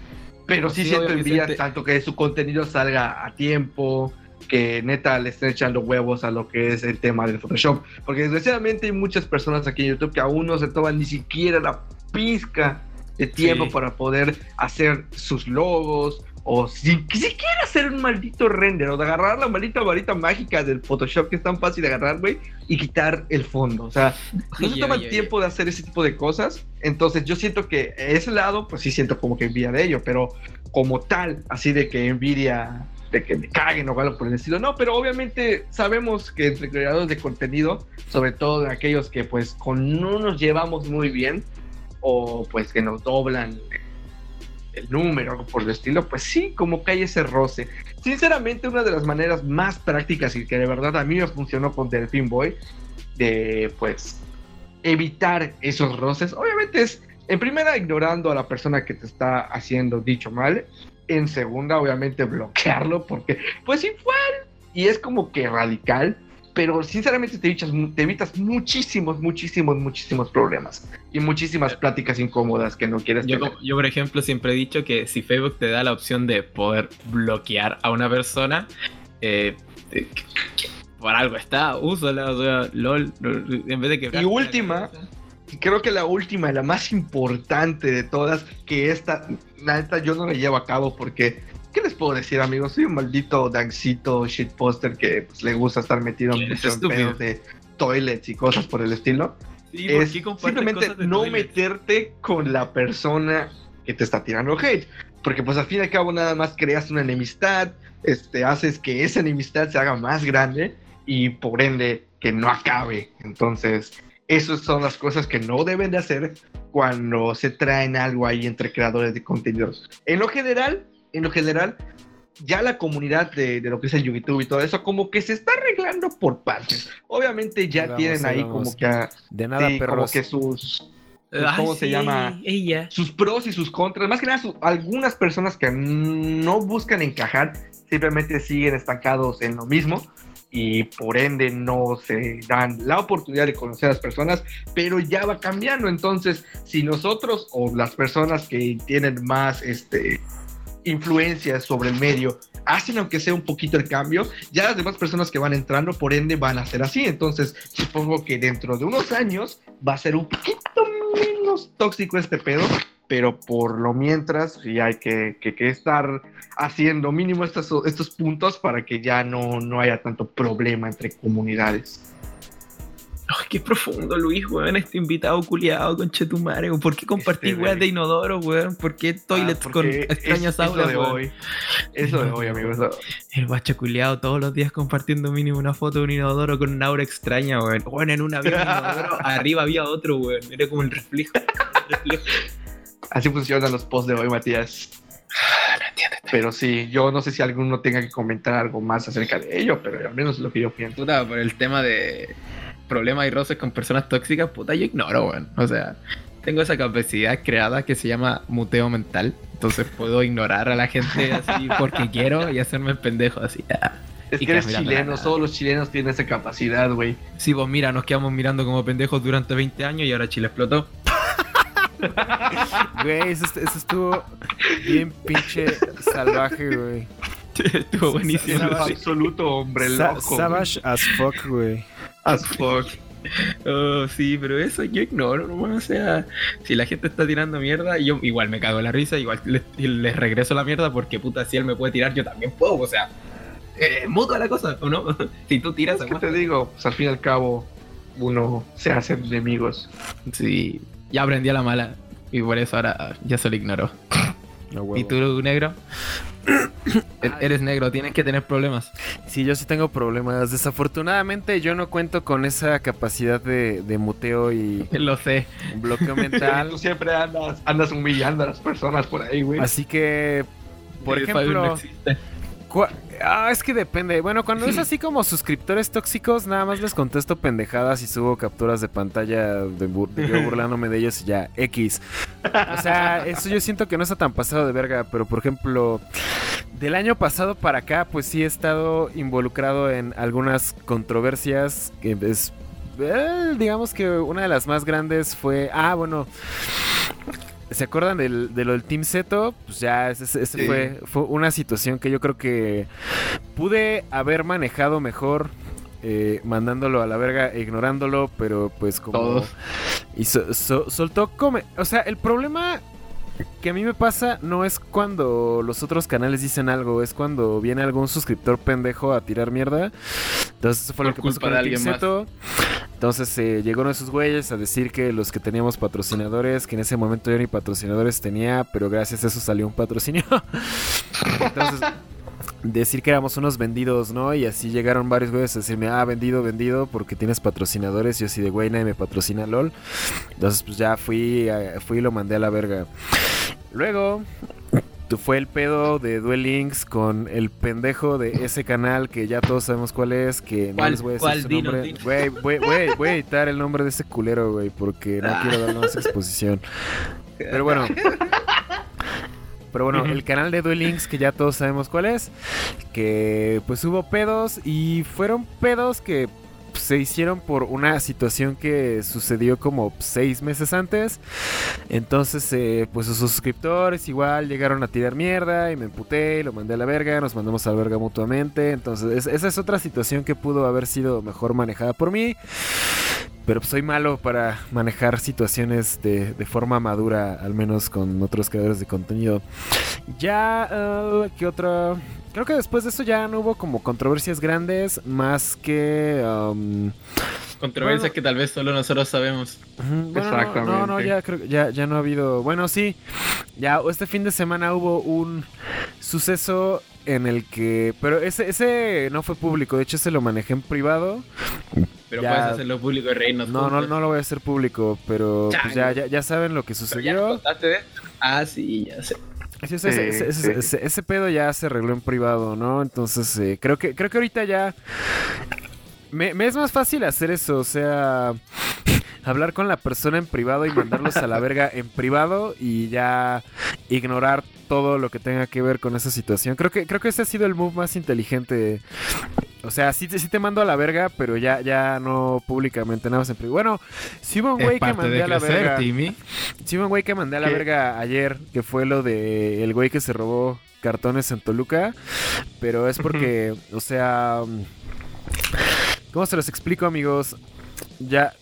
Pero sí, Sí, siento envidia tanto que su contenido salga a tiempo, que neta le estén echando huevos a lo que es el tema del Photoshop. Porque desgraciadamente hay muchas personas aquí en YouTube que aún no se toman ni siquiera la pizca de tiempo Sí. para poder hacer sus logos o si, siquiera hacer un maldito render o de agarrar la maldita varita mágica del Photoshop que es tan fácil de agarrar, güey, y quitar el fondo. O sea, no se toman oye, tiempo de hacer ese tipo de cosas. Entonces yo siento que ese lado, pues sí siento como que envidia de ello, pero como tal, así de que envidia de que me caguen o algo por el estilo. No, pero obviamente sabemos que entre creadores de contenido, sobre todo aquellos que pues con no nos llevamos muy bien o pues que nos doblan el número, por el estilo, pues sí, como que hay ese roce. Sinceramente, una de las maneras más prácticas y que de verdad a mí me funcionó con Delfin Boy, de pues evitar esos roces, obviamente es, en primera, ignorando a la persona que te está haciendo dicho mal, en segunda, obviamente, bloquearlo, porque pues igual, y es como que radical, pero sinceramente te evitas, te evitas muchísimos, muchísimos, muchísimos problemas y muchísimas pláticas incómodas que no quieres Yo, tener. como- yo, por ejemplo, siempre he dicho que si Facebook te da la opción de poder bloquear a una persona, eh, eh, por algo está, úsala, o sea, lol, en vez de que... Y última, creo que la última, la más importante de todas, que esta, la neta, yo no la llevo a cabo porque, ¿qué les puedo decir, amigos? Soy un maldito dancito shitposter que pues, le gusta estar metido ¿Quién es mucho en pedos de toilets y cosas por el estilo. Sí, ¿por es simplemente no meterte con la persona que te está tirando hate. Porque pues al fin y al cabo nada más creas una enemistad, este, haces que esa enemistad se haga más grande y por ende que no acabe. Entonces, esas son las cosas que no deben de hacer cuando se traen algo ahí entre creadores de contenidos. En lo general, en lo general, ya la comunidad de, de lo que es el YouTube y todo eso, como que se está arreglando por partes. Obviamente ya vamos, tienen ahí vamos. como que a- De nada, Sí, como que sus, Ay, ¿cómo se llama? Ella. sus pros y sus contras. Más que nada, su- algunas personas que no buscan encajar simplemente siguen estancados en lo mismo y por ende no se dan la oportunidad de conocer a las personas, pero ya va cambiando. Entonces, si nosotros o las personas que tienen más este, influencia sobre el medio hacen aunque sea un poquito el cambio, ya las demás personas que van entrando por ende van a ser así. Entonces, supongo que dentro de unos años va a ser un poquito menos tóxico este pedo, pero por lo mientras sí hay que, que- que estar haciendo mínimo estos, estos puntos para que ya no, no haya tanto problema entre comunidades. qué profundo, Luis, weón, este invitado culiado con Chetumare. ¿Por qué compartís Este, weas de inodoro, weón? ¿Por qué toilets Ah, con extrañas es, aulas, de weón? hoy. Es lo de hoy, amigos. El bacho culiado todos los días compartiendo mínimo una foto de un inodoro con una aura extraña, weón. Weón, en una había un inodoro, arriba había otro, weón. Era como el reflejo. el reflejo. Así funcionan los posts de hoy, Matías. No entiendes. Pero sí, yo no sé si alguno tenga que comentar algo más acerca de ello, pero al menos es lo que yo pienso. Puta, por el tema de problemas y roces con personas tóxicas, puta, yo ignoro, weón. O sea, tengo esa capacidad creada que se llama muteo mental. Entonces puedo ignorar a la gente así porque quiero y hacerme el pendejo así. ah. Es Y que eres chileno, todos los chilenos tienen esa capacidad, güey. Sí, pues mira, nos quedamos mirando como pendejos durante 20 años y ahora Chile explotó. Güey, eso, est- eso estuvo bien pinche salvaje, güey. Estuvo buenísimo. Savage. absoluto hombre Sa- loco. savage as fuck, güey. As fuck. Oh, sí, pero eso yo ignoro, ¿no? O sea, si la gente está tirando mierda, yo igual me cago en la risa, igual les, les regreso la mierda porque puta, si él me puede tirar, yo también puedo, o sea, eh, mutua la cosa, ¿o no? si tú tiras, Es que te digo, pues al fin y al cabo, uno se hace enemigos. Sí, ya aprendí a la mala y por eso ahora ya se lo ignoro. No, huevo. ¿Y tú, negro? E- Eres negro, tienes que tener problemas. Sí, yo sí tengo problemas. Desafortunadamente yo no cuento con esa capacidad de, de muteo y Lo sé. bloqueo Tú mental. siempre andas, andas humillando a las personas por ahí, güey. Así que, por no ejemplo, existe. cua- ah, es que depende. Bueno, cuando es así como suscriptores tóxicos, nada más les contesto pendejadas y subo capturas de pantalla de, bur- de yo burlándome de ellos y ya, X. O sea, eso yo siento que no está tan pasado de verga, pero por ejemplo, del año pasado para acá, pues sí he estado involucrado en algunas controversias que es... eh, digamos que una de las más grandes fue... Ah, bueno... ¿Se acuerdan del, de lo del Team Zeto? Pues ya, ese, ese Sí. fue, fue una situación que yo creo que pude haber manejado mejor eh, mandándolo a la verga e ignorándolo, pero pues como... Todos. Y so- so- soltó come... O sea, el problema que a mí me pasa no es cuando los otros canales dicen algo, es cuando viene algún suscriptor pendejo a tirar mierda. Entonces eso fue lo que pasó con el. Zeto. Entonces eh, llegó uno de esos güeyes a decir que los que teníamos patrocinadores, que en ese momento yo ni patrocinadores tenía, pero gracias a eso salió un patrocinio. Entonces, decir que éramos unos vendidos, ¿no? Y así llegaron varios güeyes a decirme, ah, vendido, vendido, porque tienes patrocinadores. Yo así de, güey, nadie me patrocina, lol. Entonces, pues ya fui, fui y lo mandé a la verga. Luego, tu- fue el pedo de Duel Links con el pendejo de ese canal que ya todos sabemos cuál es, que no les voy a decir su nombre. Güey, güey, güey, voy a editar el nombre de ese culero, güey, porque no Ah. quiero dar más exposición. Pero bueno. Pero bueno, el canal de Duel Links, que ya todos sabemos cuál es, que pues hubo pedos y fueron pedos que se hicieron por una situación que sucedió como seis meses antes. Entonces, eh, pues sus suscriptores igual llegaron a tirar mierda y me emputé y lo mandé a la verga, nos mandamos a la verga mutuamente. Entonces, es- esa es otra situación que pudo haber sido mejor manejada por mí. Pero soy malo para manejar situaciones de, de forma madura, al menos con otros creadores de contenido. Ya, eh, ¿qué otra? Creo que después de eso ya no hubo como controversias grandes, más que... um, Controversias Bueno. que tal vez solo nosotros sabemos. Bueno, no, no, no, Exactamente. ya creo que ya, ya no ha habido. Bueno, sí. Ya este fin de semana hubo un suceso en el que. Pero ese, ese no fue público, de hecho se lo manejé en privado. Pero Ya. puedes hacerlo público y reírnos. No, no, juntos. no lo voy a hacer público, pero pues ya, ya, ya saben lo que ¿Pero ya sucedió. contaste de esto? Ah, sí, ya sé. Sí, ese, ese- ese- Sí, ese- sí. ese- ese pedo ya se arregló en privado, ¿no? Entonces, eh, creo que creo que ahorita ya me, me es más fácil hacer eso, o sea, hablar con la persona en privado y mandarlos a la verga en privado y ya ignorar todo lo que tenga que ver con esa situación. Creo que creo que ese ha sido el move más inteligente. O sea, sí, te- sí te mando a la verga, pero ya, ya no públicamente, nada más en privado. Bueno, si hubo un güey que parte mandé de a la crecer, verga. Timmy. Sí, un güey que mandé a la ¿Qué? verga ayer, que fue lo de el güey que se robó cartones en Toluca, pero es porque, o sea, ¿cómo se los explico, amigos? Ya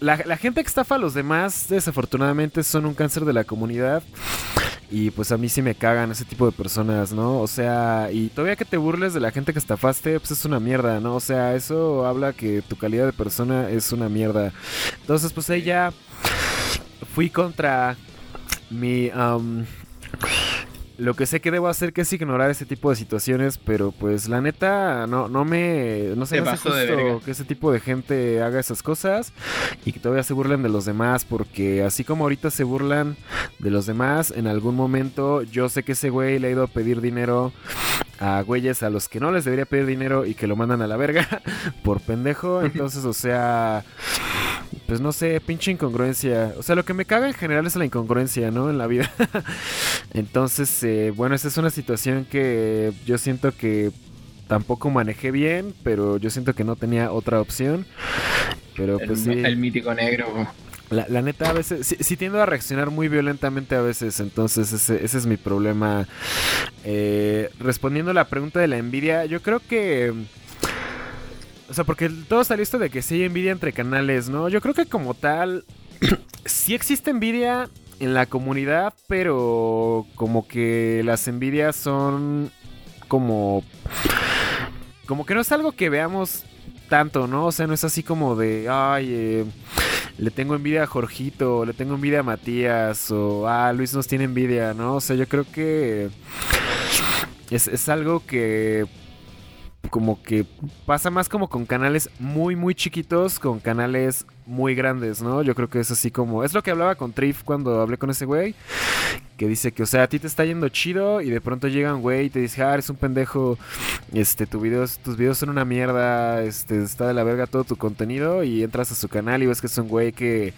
la, la gente que estafa a los demás, desafortunadamente, son un cáncer de la comunidad. Y pues a mí sí me cagan ese tipo de personas, ¿no? O sea, y todavía que te burles de la gente que estafaste, pues es una mierda, ¿no? O sea, eso habla que tu calidad de persona es una mierda. Entonces, pues ella fui contra mi... lo que sé que debo hacer que es ignorar ese tipo de situaciones, pero pues la neta no, no me no sé justo que ese tipo de gente haga esas cosas y que todavía se burlen de los demás, porque así como ahorita se burlan de los demás, en algún momento yo sé que ese güey le ha ido a pedir dinero a güeyes a los que no les debería pedir dinero y que lo mandan a la verga por pendejo, entonces o sea pues no sé, pinche incongruencia. O sea, lo que me caga en general es la incongruencia, ¿no? En la vida. Entonces, eh, bueno, esa es una situación que yo siento que tampoco manejé bien, pero yo siento que no tenía otra opción. Pero pues sí. El mítico negro. La, neta, a veces sí, tiendo a reaccionar muy violentamente a veces, entonces ese, ese es mi problema. Eh, respondiendo a la pregunta de la envidia, yo creo que o sea, porque todo está listo de que sí hay envidia entre canales, ¿no? Yo creo que como tal, sí existe envidia en la comunidad, pero como que las envidias son como... Como que no es algo que veamos tanto, ¿no? O sea, no es así como de, ay, eh, le tengo envidia a Jorgito, le tengo envidia a Matías, o, ah, Luis nos tiene envidia, ¿no? O sea, yo creo que es, es algo que como que pasa más como con canales muy muy chiquitos con canales muy grandes, ¿no? Yo creo que es así como es lo que hablaba con Trif cuando hablé con ese güey que dice que o sea, a ti te está yendo chido y de pronto llega un güey y te dice, "Ah, eres un pendejo, este tu videos, tus videos son una mierda, este está de la verga todo tu contenido" y entras a su canal y ves que es un güey que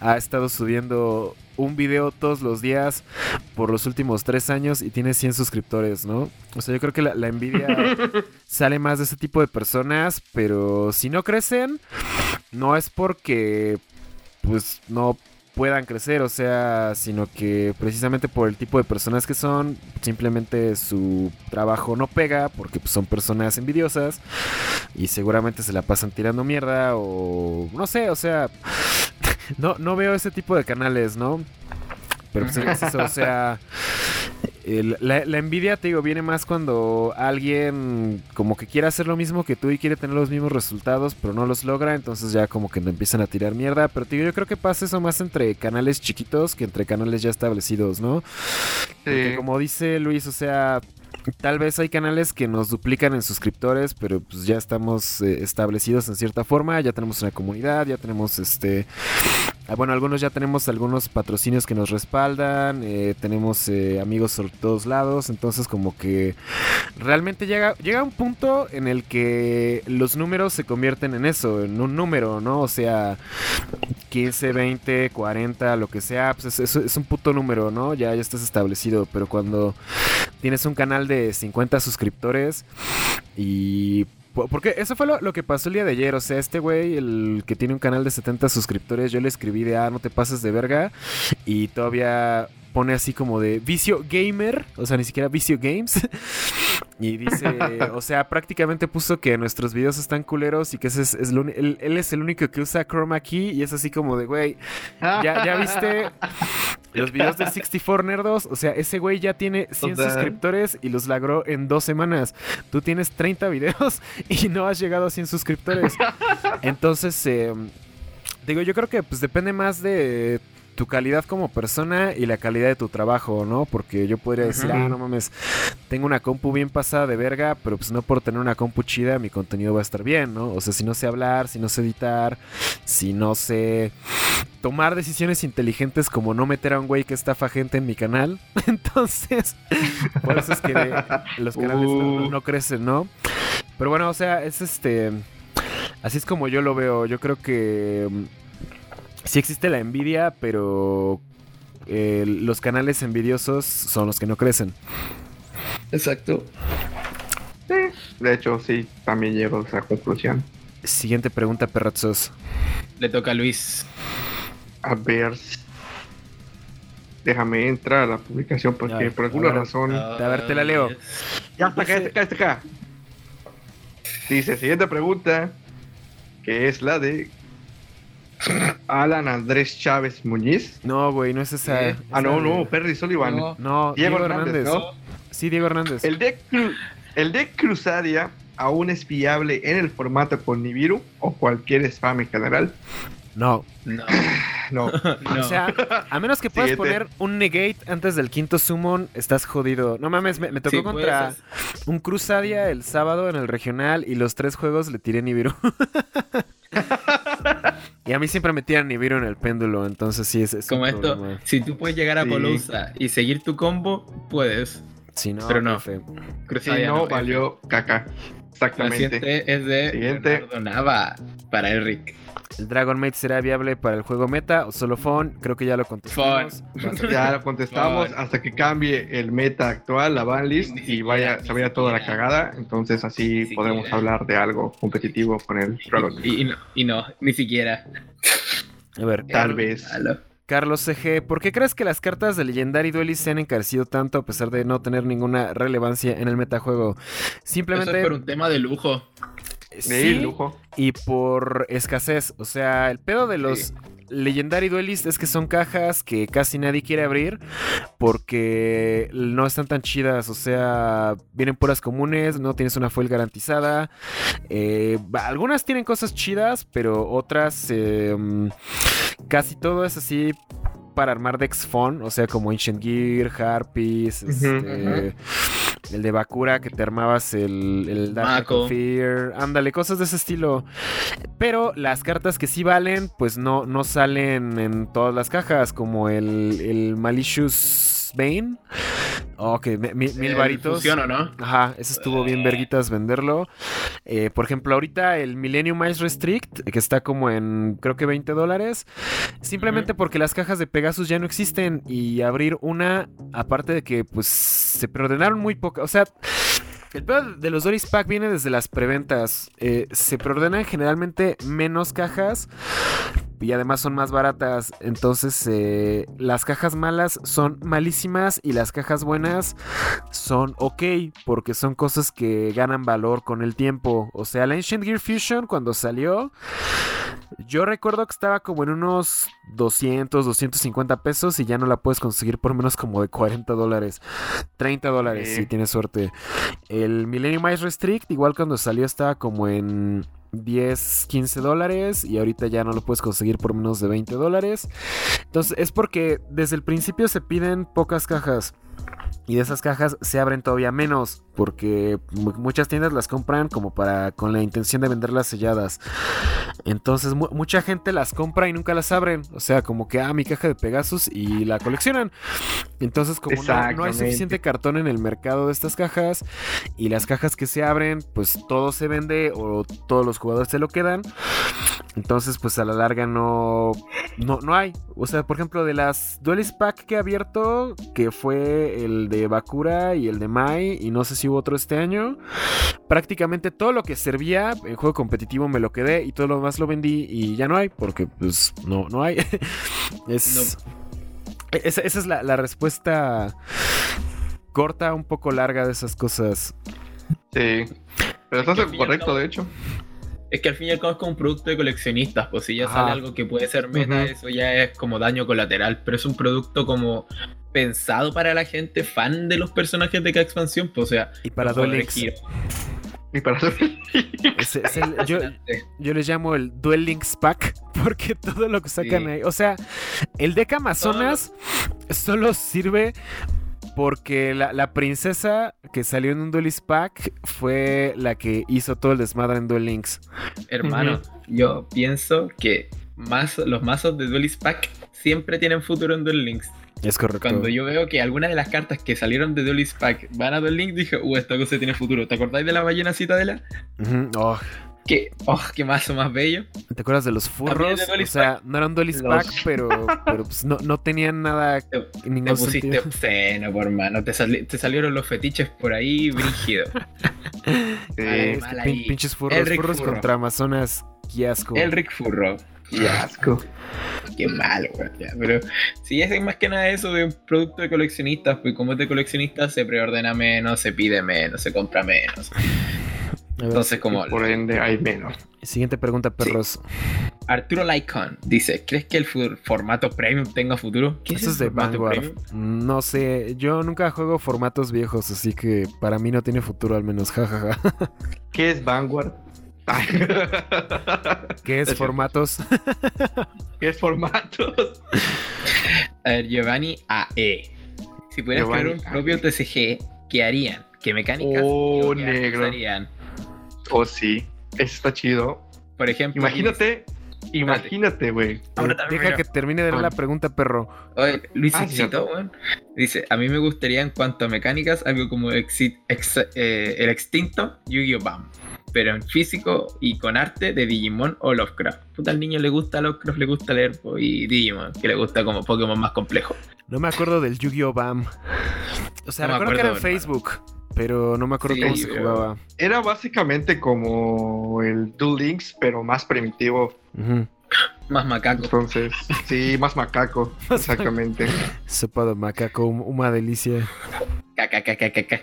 ha estado subiendo un video todos los días por los últimos tres años y tiene 100 suscriptores, ¿no? O sea, yo creo que la, envidia sale más de ese tipo de personas, pero si no crecen, no es porque pues no puedan crecer, o sea, sino que precisamente por el tipo de personas que son, simplemente su trabajo no pega porque pues, son personas envidiosas y seguramente se la pasan tirando mierda o no sé, o sea, no, no veo ese tipo de canales, ¿no? Pero pues eso, o sea, la, envidia, te digo, viene más cuando alguien como que quiere hacer lo mismo que tú y quiere tener los mismos resultados, pero no los logra, entonces ya como que empiezan a tirar mierda. Pero te digo, yo creo que pasa eso más entre canales chiquitos que entre canales ya establecidos, ¿no? Porque como dice Luis, o sea, Tal vez hay canales que nos duplican en suscriptores, pero pues ya estamos eh, establecidos en cierta forma, ya tenemos una comunidad, ya tenemos este... Ah, bueno, algunos ya tenemos algunos patrocinios que nos respaldan, eh, tenemos eh, amigos por todos lados, entonces como que realmente llega, llega un punto en el que los números se convierten en eso, en un número, ¿no? O sea, 15, 20, 40, lo que sea, pues es, es un puto número, ¿no? Ya, ya estás establecido, pero cuando tienes un canal de 50 suscriptores y porque eso fue lo, que pasó el día de ayer. O sea, este güey, el que tiene un canal de 70 suscriptores, yo le escribí de, ah, no te pases de verga. Y todavía pone así como de vicio gamer, o sea, ni siquiera vicio games. y dice, o sea, prácticamente puso que nuestros videos están culeros y que ese es, él, es el único que usa chroma key y es así como de, güey, ¿ya, ya viste los videos de 64 Nerdos? O sea, ese güey ya tiene 100 suscriptores y los logró en dos semanas. Tú tienes 30 videos y no has llegado a 100 suscriptores. Entonces, eh, digo, yo creo que pues depende más de tu calidad como persona y la calidad de tu trabajo, ¿no? Porque yo podría decir, ah, no mames, tengo una compu bien pasada de verga, pero pues no por tener una compu chida mi contenido va a estar bien, ¿no? O sea, si no sé hablar, si no sé editar, si no sé tomar decisiones inteligentes como no meter a un güey que estafa gente en mi canal, entonces, por eso es que los canales no, no crecen, ¿no? Pero bueno, o sea, es este... Así es como yo lo veo. Yo creo que sí existe la envidia, pero eh, los canales envidiosos son los que no crecen. Exacto. de hecho, sí, también llego a esa conclusión. Siguiente pregunta, perrazos. Le toca a Luis. A ver. Déjame entrar a la publicación porque por alguna razón. a ver, te la leo. Ya está acá, está acá, está acá. Dice, siguiente pregunta, que es la de Alan Andrés Chávez Muñiz. No, güey, no es esa. Esa Ah, no, no, Perry Sullivan. No. No, Diego Diego, Hernández, Hernández. ¿no? Sí, Diego Hernández. El deck, cru- el deck Crusadia aún es viable en el formato con Nibiru o cualquier spam en general. No. No, No. no. O sea, a menos que puedas Siguiente. poner un negate antes del quinto summon, estás jodido. No mames, me, me tocó Sí, contra puedes- un Crusadia el sábado en el regional y los tres juegos le tiré Nibiru. y a mí siempre me tiran Nibiru en el péndulo, entonces sí, es, es como esto, problema. si tú puedes llegar a Sí. Polosa y seguir tu combo, puedes. Sí, no, pero no. F. Si no, valió caca. La Exactamente. siguiente es de Siguiente. Leonardo Nava para Eric. ¿El Dragon Maid será viable para el juego meta o solo Fon? Creo que ya lo contestamos. Basta. Ya lo contestamos hasta que cambie el meta actual, la banlist, Ni y vaya, ni se vaya toda la cagada. Entonces así Ni podremos siquiera. hablar de algo competitivo con el Dragon. Y, y no, y no, ni siquiera. A ver, Tal vez. Aló. Carlos CG, ¿por qué crees que las cartas de Legendary Duelist se han encarecido tanto a pesar de no tener ninguna relevancia en el metajuego? Eso Simplemente es por un tema de lujo. Sí, sí lujo. y por escasez. O sea, el pedo de los Sí. Legendary Duelist es que son cajas que casi nadie quiere abrir porque no están tan chidas. O sea, vienen puras comunes, no tienes una fuel garantizada. Eh, algunas tienen cosas chidas, pero otras eh, mm, casi todo es así para armar decks fun, o sea, como Ancient Gear, Harpies, este, el de Bakura que te armabas el, el Dark Fear, ándale, cosas de ese estilo. Pero las cartas que sí valen, pues no, no salen en todas las cajas, como el, el Malicious Bane. Oh, que mi- mil El varitos. fusión, ¿o no? Ajá, ese estuvo bien verguitas venderlo. Eh, por ejemplo, ahorita el Millennium Ice Restrict, que está como en creo que 20 dólares, simplemente porque las cajas de Pegasus ya no existen y abrir una, aparte de que pues se preordenaron muy poca, o sea... El peor de los Doris Pack viene desde las preventas. Eh, se preordenan generalmente menos cajas y además son más baratas. Entonces, eh, las cajas malas son malísimas y las cajas buenas son ok, porque son cosas que ganan valor con el tiempo. O sea, la Ancient Gear Fusion cuando salió, yo recuerdo que estaba como en unos 200, 250 pesos y ya no la puedes conseguir por menos como de 40 dólares. 30 dólares Sí. si tienes suerte. El Millennium Ice Restrict, igual cuando salió estaba como en 10, 15 dólares y ahorita ya no lo puedes conseguir por menos de 20 dólares. Entonces es porque desde el principio se piden pocas cajas. Y de esas cajas se abren todavía menos porque mu- muchas tiendas las compran como para con la intención de venderlas selladas. Entonces mu- mucha gente las compra y nunca las abren, o sea, como que ah, mi caja de Pegasus y la coleccionan. Entonces como no, no hay suficiente cartón en el mercado de estas cajas y las cajas que se abren, pues todo se vende o todos los jugadores se lo quedan. Entonces, pues a la larga no, no, no hay. O sea, por ejemplo, de las Duelist Pack que he abierto, que fue el de Bakura y el de Mai, y no sé si hubo otro este año, prácticamente todo lo que servía en juego competitivo me lo quedé y todo lo demás lo vendí y ya no hay, porque pues no, no hay. es, Esa, esa es la, la respuesta corta, un poco larga de esas cosas. Sí. Pero estás correcto, de hecho. Es que al fin y al cabo es como un producto de coleccionistas, pues si ya sale algo que puede ser meta, eso ya es como daño colateral, pero es un producto como pensado para la gente fan de los personajes de cada expansión, pues o sea, Y para Duel Links. Hero. Y para Es- es el- yo, yo les llamo el Duel Links Pack porque todo lo que sacan Sí. ahí. O sea, el deck Amazonas solo sirve porque la, la princesa que salió en un Duelist Pack fue la que hizo todo el desmadre en Duel Links. Hermano, yo pienso que más, los mazos de Duelist Pack siempre tienen futuro en Duel Links. Es correcto. Cuando yo veo que algunas de las cartas que salieron de Duelist Pack van a Duel Links, dije, uh, esta cosa tiene futuro. ¿Te acordáis de la ballena citadela? Ujú, oh, Que, oh, qué mazo más bello. ¿Te acuerdas de los furros? O sea, no eran Duelist Los- Pack, pero, pero pues no, no tenían nada Te, en te ningún pusiste sentido. obsceno, por mano. Te, sali- te salieron los fetiches por ahí, brígido. Este, pin- pinches furros, Elric furros Furro. contra Amazonas, qué asco. Elric Furro. Qué asco. Qué malo, güey. Pero si es más que nada eso de un producto de coleccionistas, pues como es de coleccionistas se preordena menos, se pide menos, se compra menos. Entonces como... Por ende, hay menos. Siguiente pregunta, perros. Arturo Lycon dice: ¿Crees que el formato premium tenga futuro? ¿Qué Eso es de Vanguard. premium? No sé, yo nunca juego formatos viejos, así que para mí no tiene futuro al menos, jajaja. ¿Qué es Vanguard? ¿Qué es formatos? ¿Qué es formatos? A ver, Giovanni AE. Si pudieras crear un propio TCG, ¿qué harían? ¿Qué mecánicas? Oh, negro. harían? Oh, sí. Eso está chido. Por ejemplo, Imagínate, imagínate, güey. Deja que termine de leer la pregunta, perro. Oye, Luis Ah, weón, dice, a mí me gustaría en cuanto a mecánicas algo como exi- ex- eh, el extinto Yu-Gi-Oh! Bam, pero en físico y con arte de Digimon o Lovecraft. Puta, al niño le gusta Lovecraft, le gusta leer po, y Digimon, que le gusta como Pokémon más complejo. No me acuerdo del Yu-Gi-Oh! Bam. O sea, No me recuerdo que era en acuerdo, hermano. Pero no me acuerdo Sí, cómo se pero- jugaba. Era básicamente como el Duel Links, pero más primitivo. Más macaco. Entonces, sí, más macaco. Exactamente. Sopa de macaco, un- una delicia. Cacacacacaca.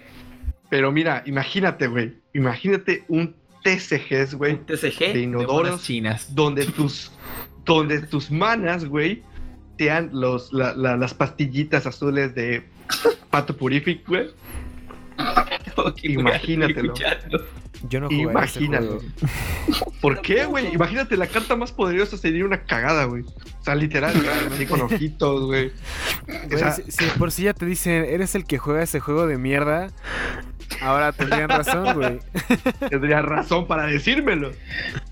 Pero mira, imagínate, güey. Imagínate un TCGs, güey. Un TCG De inodoros. monas chinas. donde tus donde tus manas, güey, sean los, la- la- las pastillitas azules de Pato Purific, güey. Imagínatelo. Yo no jugué ese juego. ¿Por qué, güey? Imagínate, la carta más poderosa sería una cagada, güey. O sea, literal, así con ojitos, güey. O sea, si, por si ya te dicen, eres el que juega ese juego de mierda, ahora tendrían razón, güey. tendría razón para decírmelo.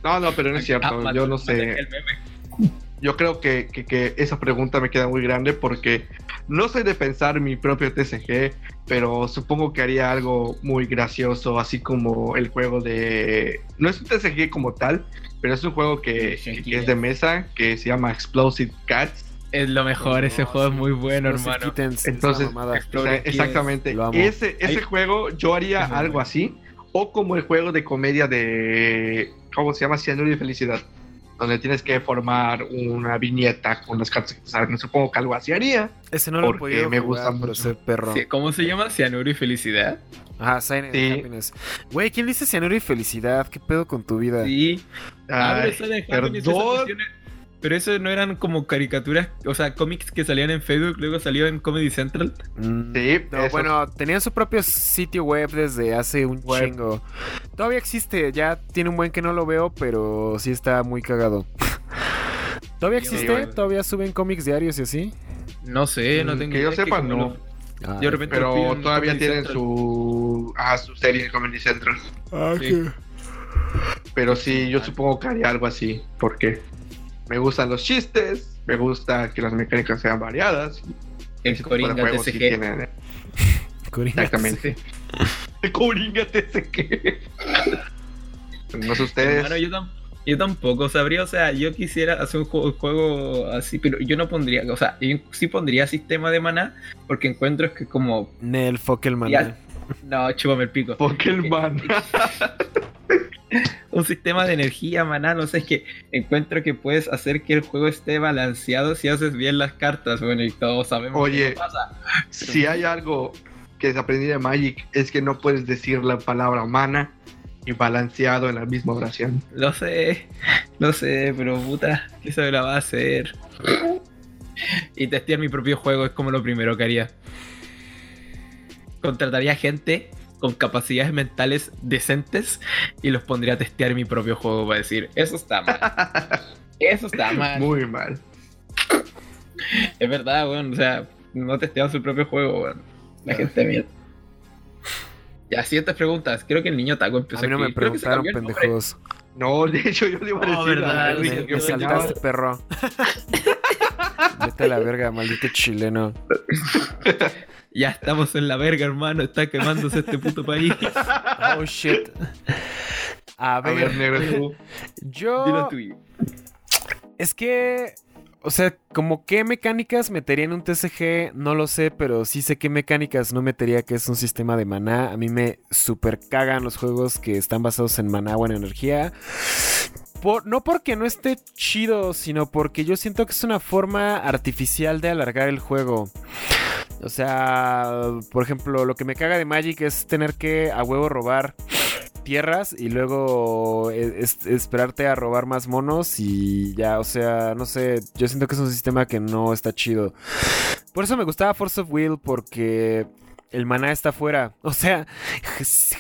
No, no, pero no es Ah, cierto. mató- Yo no sé. el meme. Yo creo que, que- que esa pregunta me queda muy grande porque no soy de pensar mi propio TCG, pero supongo que haría algo muy gracioso, así como el juego de... No es un TCG como tal, pero es un juego que, es de mesa, que se llama Explosive Cats. Es lo mejor, ese No, juego es muy bueno, hermano. Kittens, Entonces, mamada. O Explosive sea, Kids, exactamente. Ese, ese Ahí- juego yo haría algo así, o como el juego de comedia de... ¿Cómo se llama? Cianuro y Felicidad. Donde tienes que formar una viñeta con las cartas que te salen. Supongo que algo así haría. Ese no lo he porque podido me jugar gusta por mucho. ser perro. Sí, ¿Cómo se llama? Cianuro y felicidad. Ajá, Sign Sí. Happiness. Güey, ¿quién dice cianuro y felicidad? ¿Qué pedo con tu vida? Sí. Ah, Ay, pero Sign and Happiness, esas perdón. Pero eso no eran como caricaturas, o sea, cómics que salían en Facebook, luego salió en Comedy Central. Mm, Sí, No, eso. bueno, tenían su propio sitio web desde hace un Web. chingo. Todavía existe, ya tiene un buen que no lo veo, pero sí está muy cagado. ¿Todavía Sí, existe? bueno. ¿Todavía suben cómics diarios y así? No sé, no Mm, tengo que yo idea, es sepa, como no. lo- Ah, Yo Pero todavía Comedy tienen Central. su, ah, su serie en Comedy Central. ah, sí. qué- Pero sí, yo supongo que haría algo así. Porque me gustan los chistes, me gusta que las mecánicas sean variadas. El Coringa juegos sí TCG. tienen, eh, Coringa, Exactamente. Coringa TCG. No sé ustedes. Hermano, yo, tam- yo tampoco sabría, o sea, yo quisiera hacer un juego, juego así, pero yo no pondría, o sea, yo sí pondría sistema de maná, porque encuentro que como, Nel Fockelman. Ya. no, chúpame el pico. Pokémon. un sistema de energía, maná, no sé, es que encuentro que puedes hacer que el juego esté balanceado si haces bien las cartas, bueno, y todos sabemos Oye. qué pasa. si hay algo que aprendí de Magic es que no puedes decir la palabra mana y balanceado en la misma oración. Lo sé, lo sé, pero puta, eso me la va a hacer. Y testear mi propio juego es como lo primero que haría. Contrataría gente con capacidades mentales decentes y los pondría a testear mi propio juego para decir, eso está mal. Eso está mal. Muy mal. Es verdad, weón. O sea, no testearon su propio juego, weón. La gente mierda. Ya, siguientes preguntas. Creo que el niño Taco empezó A mí no me preguntaron, pendejos. No, de hecho yo le iba a decir. a verdad, Me, saltaste, perro. Vete a la verga, maldito chileno. Ya estamos en la verga, hermano. Está quemándose este puto país. Oh shit. A A ver, ver, negro, tú. yo. Dilo tuyo. Es que, o sea, como qué mecánicas metería en un TCG, no lo sé, pero sí sé qué mecánicas no metería que es un sistema de maná. A mí me super cagan los juegos que están basados en maná o en energía. No porque no esté chido, sino porque yo siento que es una forma artificial de alargar el juego. O sea, por ejemplo, lo que me caga de Magic es tener que a huevo robar tierras y luego e, es- esperarte a robar más monos y ya, o sea, no sé, yo siento que es un sistema que no está chido. Por eso me gustaba Force of Will porque el maná está afuera. O sea,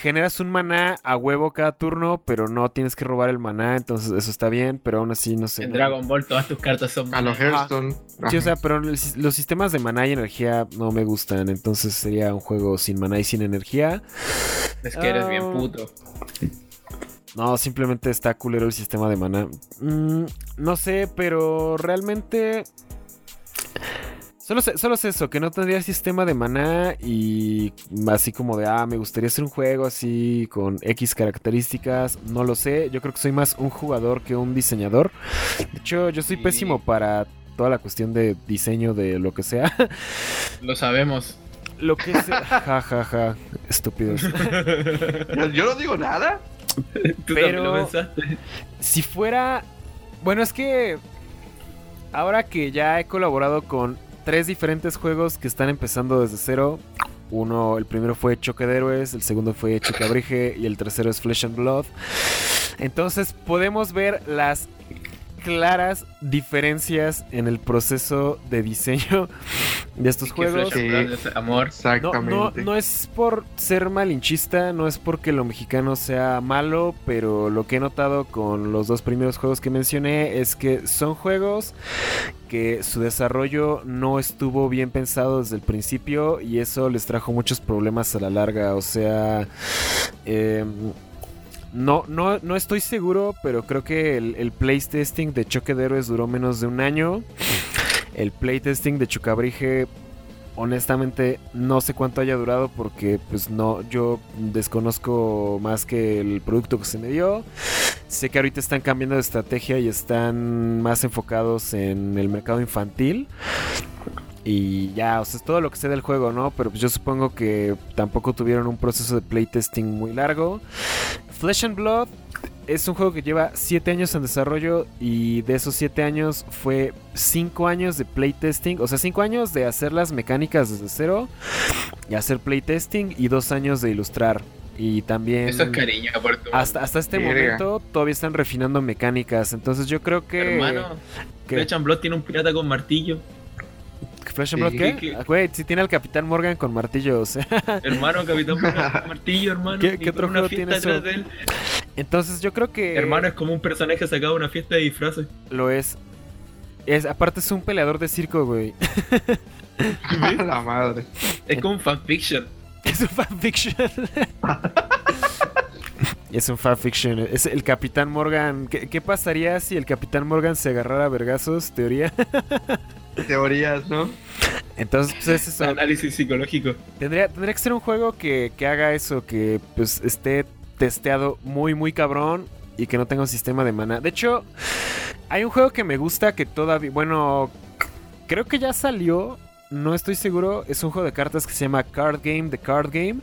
generas un maná a huevo cada turno, pero no tienes que robar el maná, entonces eso está bien, pero aún así no sé. En Dragon Ball todas tus cartas son... A los Hearthstone. Sí, o sea, pero los sistemas de maná y energía no me gustan, entonces sería un juego sin maná y sin energía. Es que eres bien Ah. puto. No, simplemente está culero el sistema de maná. Mm, no sé, pero realmente... Solo sé, solo sé eso, que no tendría sistema de maná y así como de, ah, me gustaría hacer un juego así con X características, no lo sé, yo creo que soy más un jugador que un diseñador. De hecho, yo soy Sí. pésimo para toda la cuestión de diseño de lo que sea. Lo sabemos. Lo que sea. Ja, ja, ja. Estúpidos. Yo, yo no digo nada. Tú Pero- también lo pensaste. si fuera. Bueno, es que. Ahora que ya he colaborado con tres diferentes juegos que están empezando desde cero. Uno, el primero fue Choque de Héroes, el segundo fue Chicabrige y el tercero es Flesh and Blood. Entonces podemos ver las claras diferencias en el proceso de diseño de estos juegos. Es amor. No, Exactamente. no, no es por ser malinchista, no es porque lo mexicano sea malo, pero lo que he notado con los dos primeros juegos que mencioné es que son juegos que su desarrollo no estuvo bien pensado desde el principio y eso les trajo muchos problemas a la larga. O sea, em, no, no, no estoy seguro, pero creo que el, playtesting de Choque de Héroes duró menos de un año. El playtesting de Chucabrige honestamente no sé cuánto haya durado porque pues no yo desconozco más que el producto que se me dio sé que ahorita están cambiando de estrategia y están más enfocados en el mercado infantil y ya, o sea, es todo lo que sé del juego, ¿no? Pero pues yo supongo que tampoco tuvieron un proceso de playtesting muy largo. Flesh and Blood es un juego que lleva 7 años en desarrollo y de esos 7 años fue 5 años de playtesting, o sea, 5 años de hacer las mecánicas desde cero y hacer playtesting y 2 años de ilustrar. Y también Eso es cariño por tu hasta, hasta este Verga. momento todavía están refinando mecánicas, entonces yo creo que... Hermano, que- Flesh and Blood tiene un pirata con martillo. ¿Flesh and Sí, Blood qué? Ah, Güey, si tiene al Capitán Morgan con martillo, o sea... Hermano, Capitán Morgan con martillo, hermano. ¿Qué- qué otro una juego tiene eso? de él. Entonces yo creo que... Hermano, es como un personaje sacado de una fiesta de disfraces. Lo es. Es, aparte es un peleador de circo, güey. A la madre. Es como un fanfiction. Es un fanfiction. es un fanfiction. Es el Capitán Morgan. ¿Qué, qué pasaría si el Capitán Morgan se agarrara a vergazos? Teoría. Teorías, ¿no? Entonces, pues es eso. Análisis psicológico. Tendría, tendría que ser un juego que, que haga eso, que pues esté testeado muy, muy cabrón y que no tenga un sistema de mana. De hecho, hay un juego que me gusta que todavía, bueno, creo que ya salió, no estoy seguro, es un juego de cartas que se llama Card Game, The Card Game,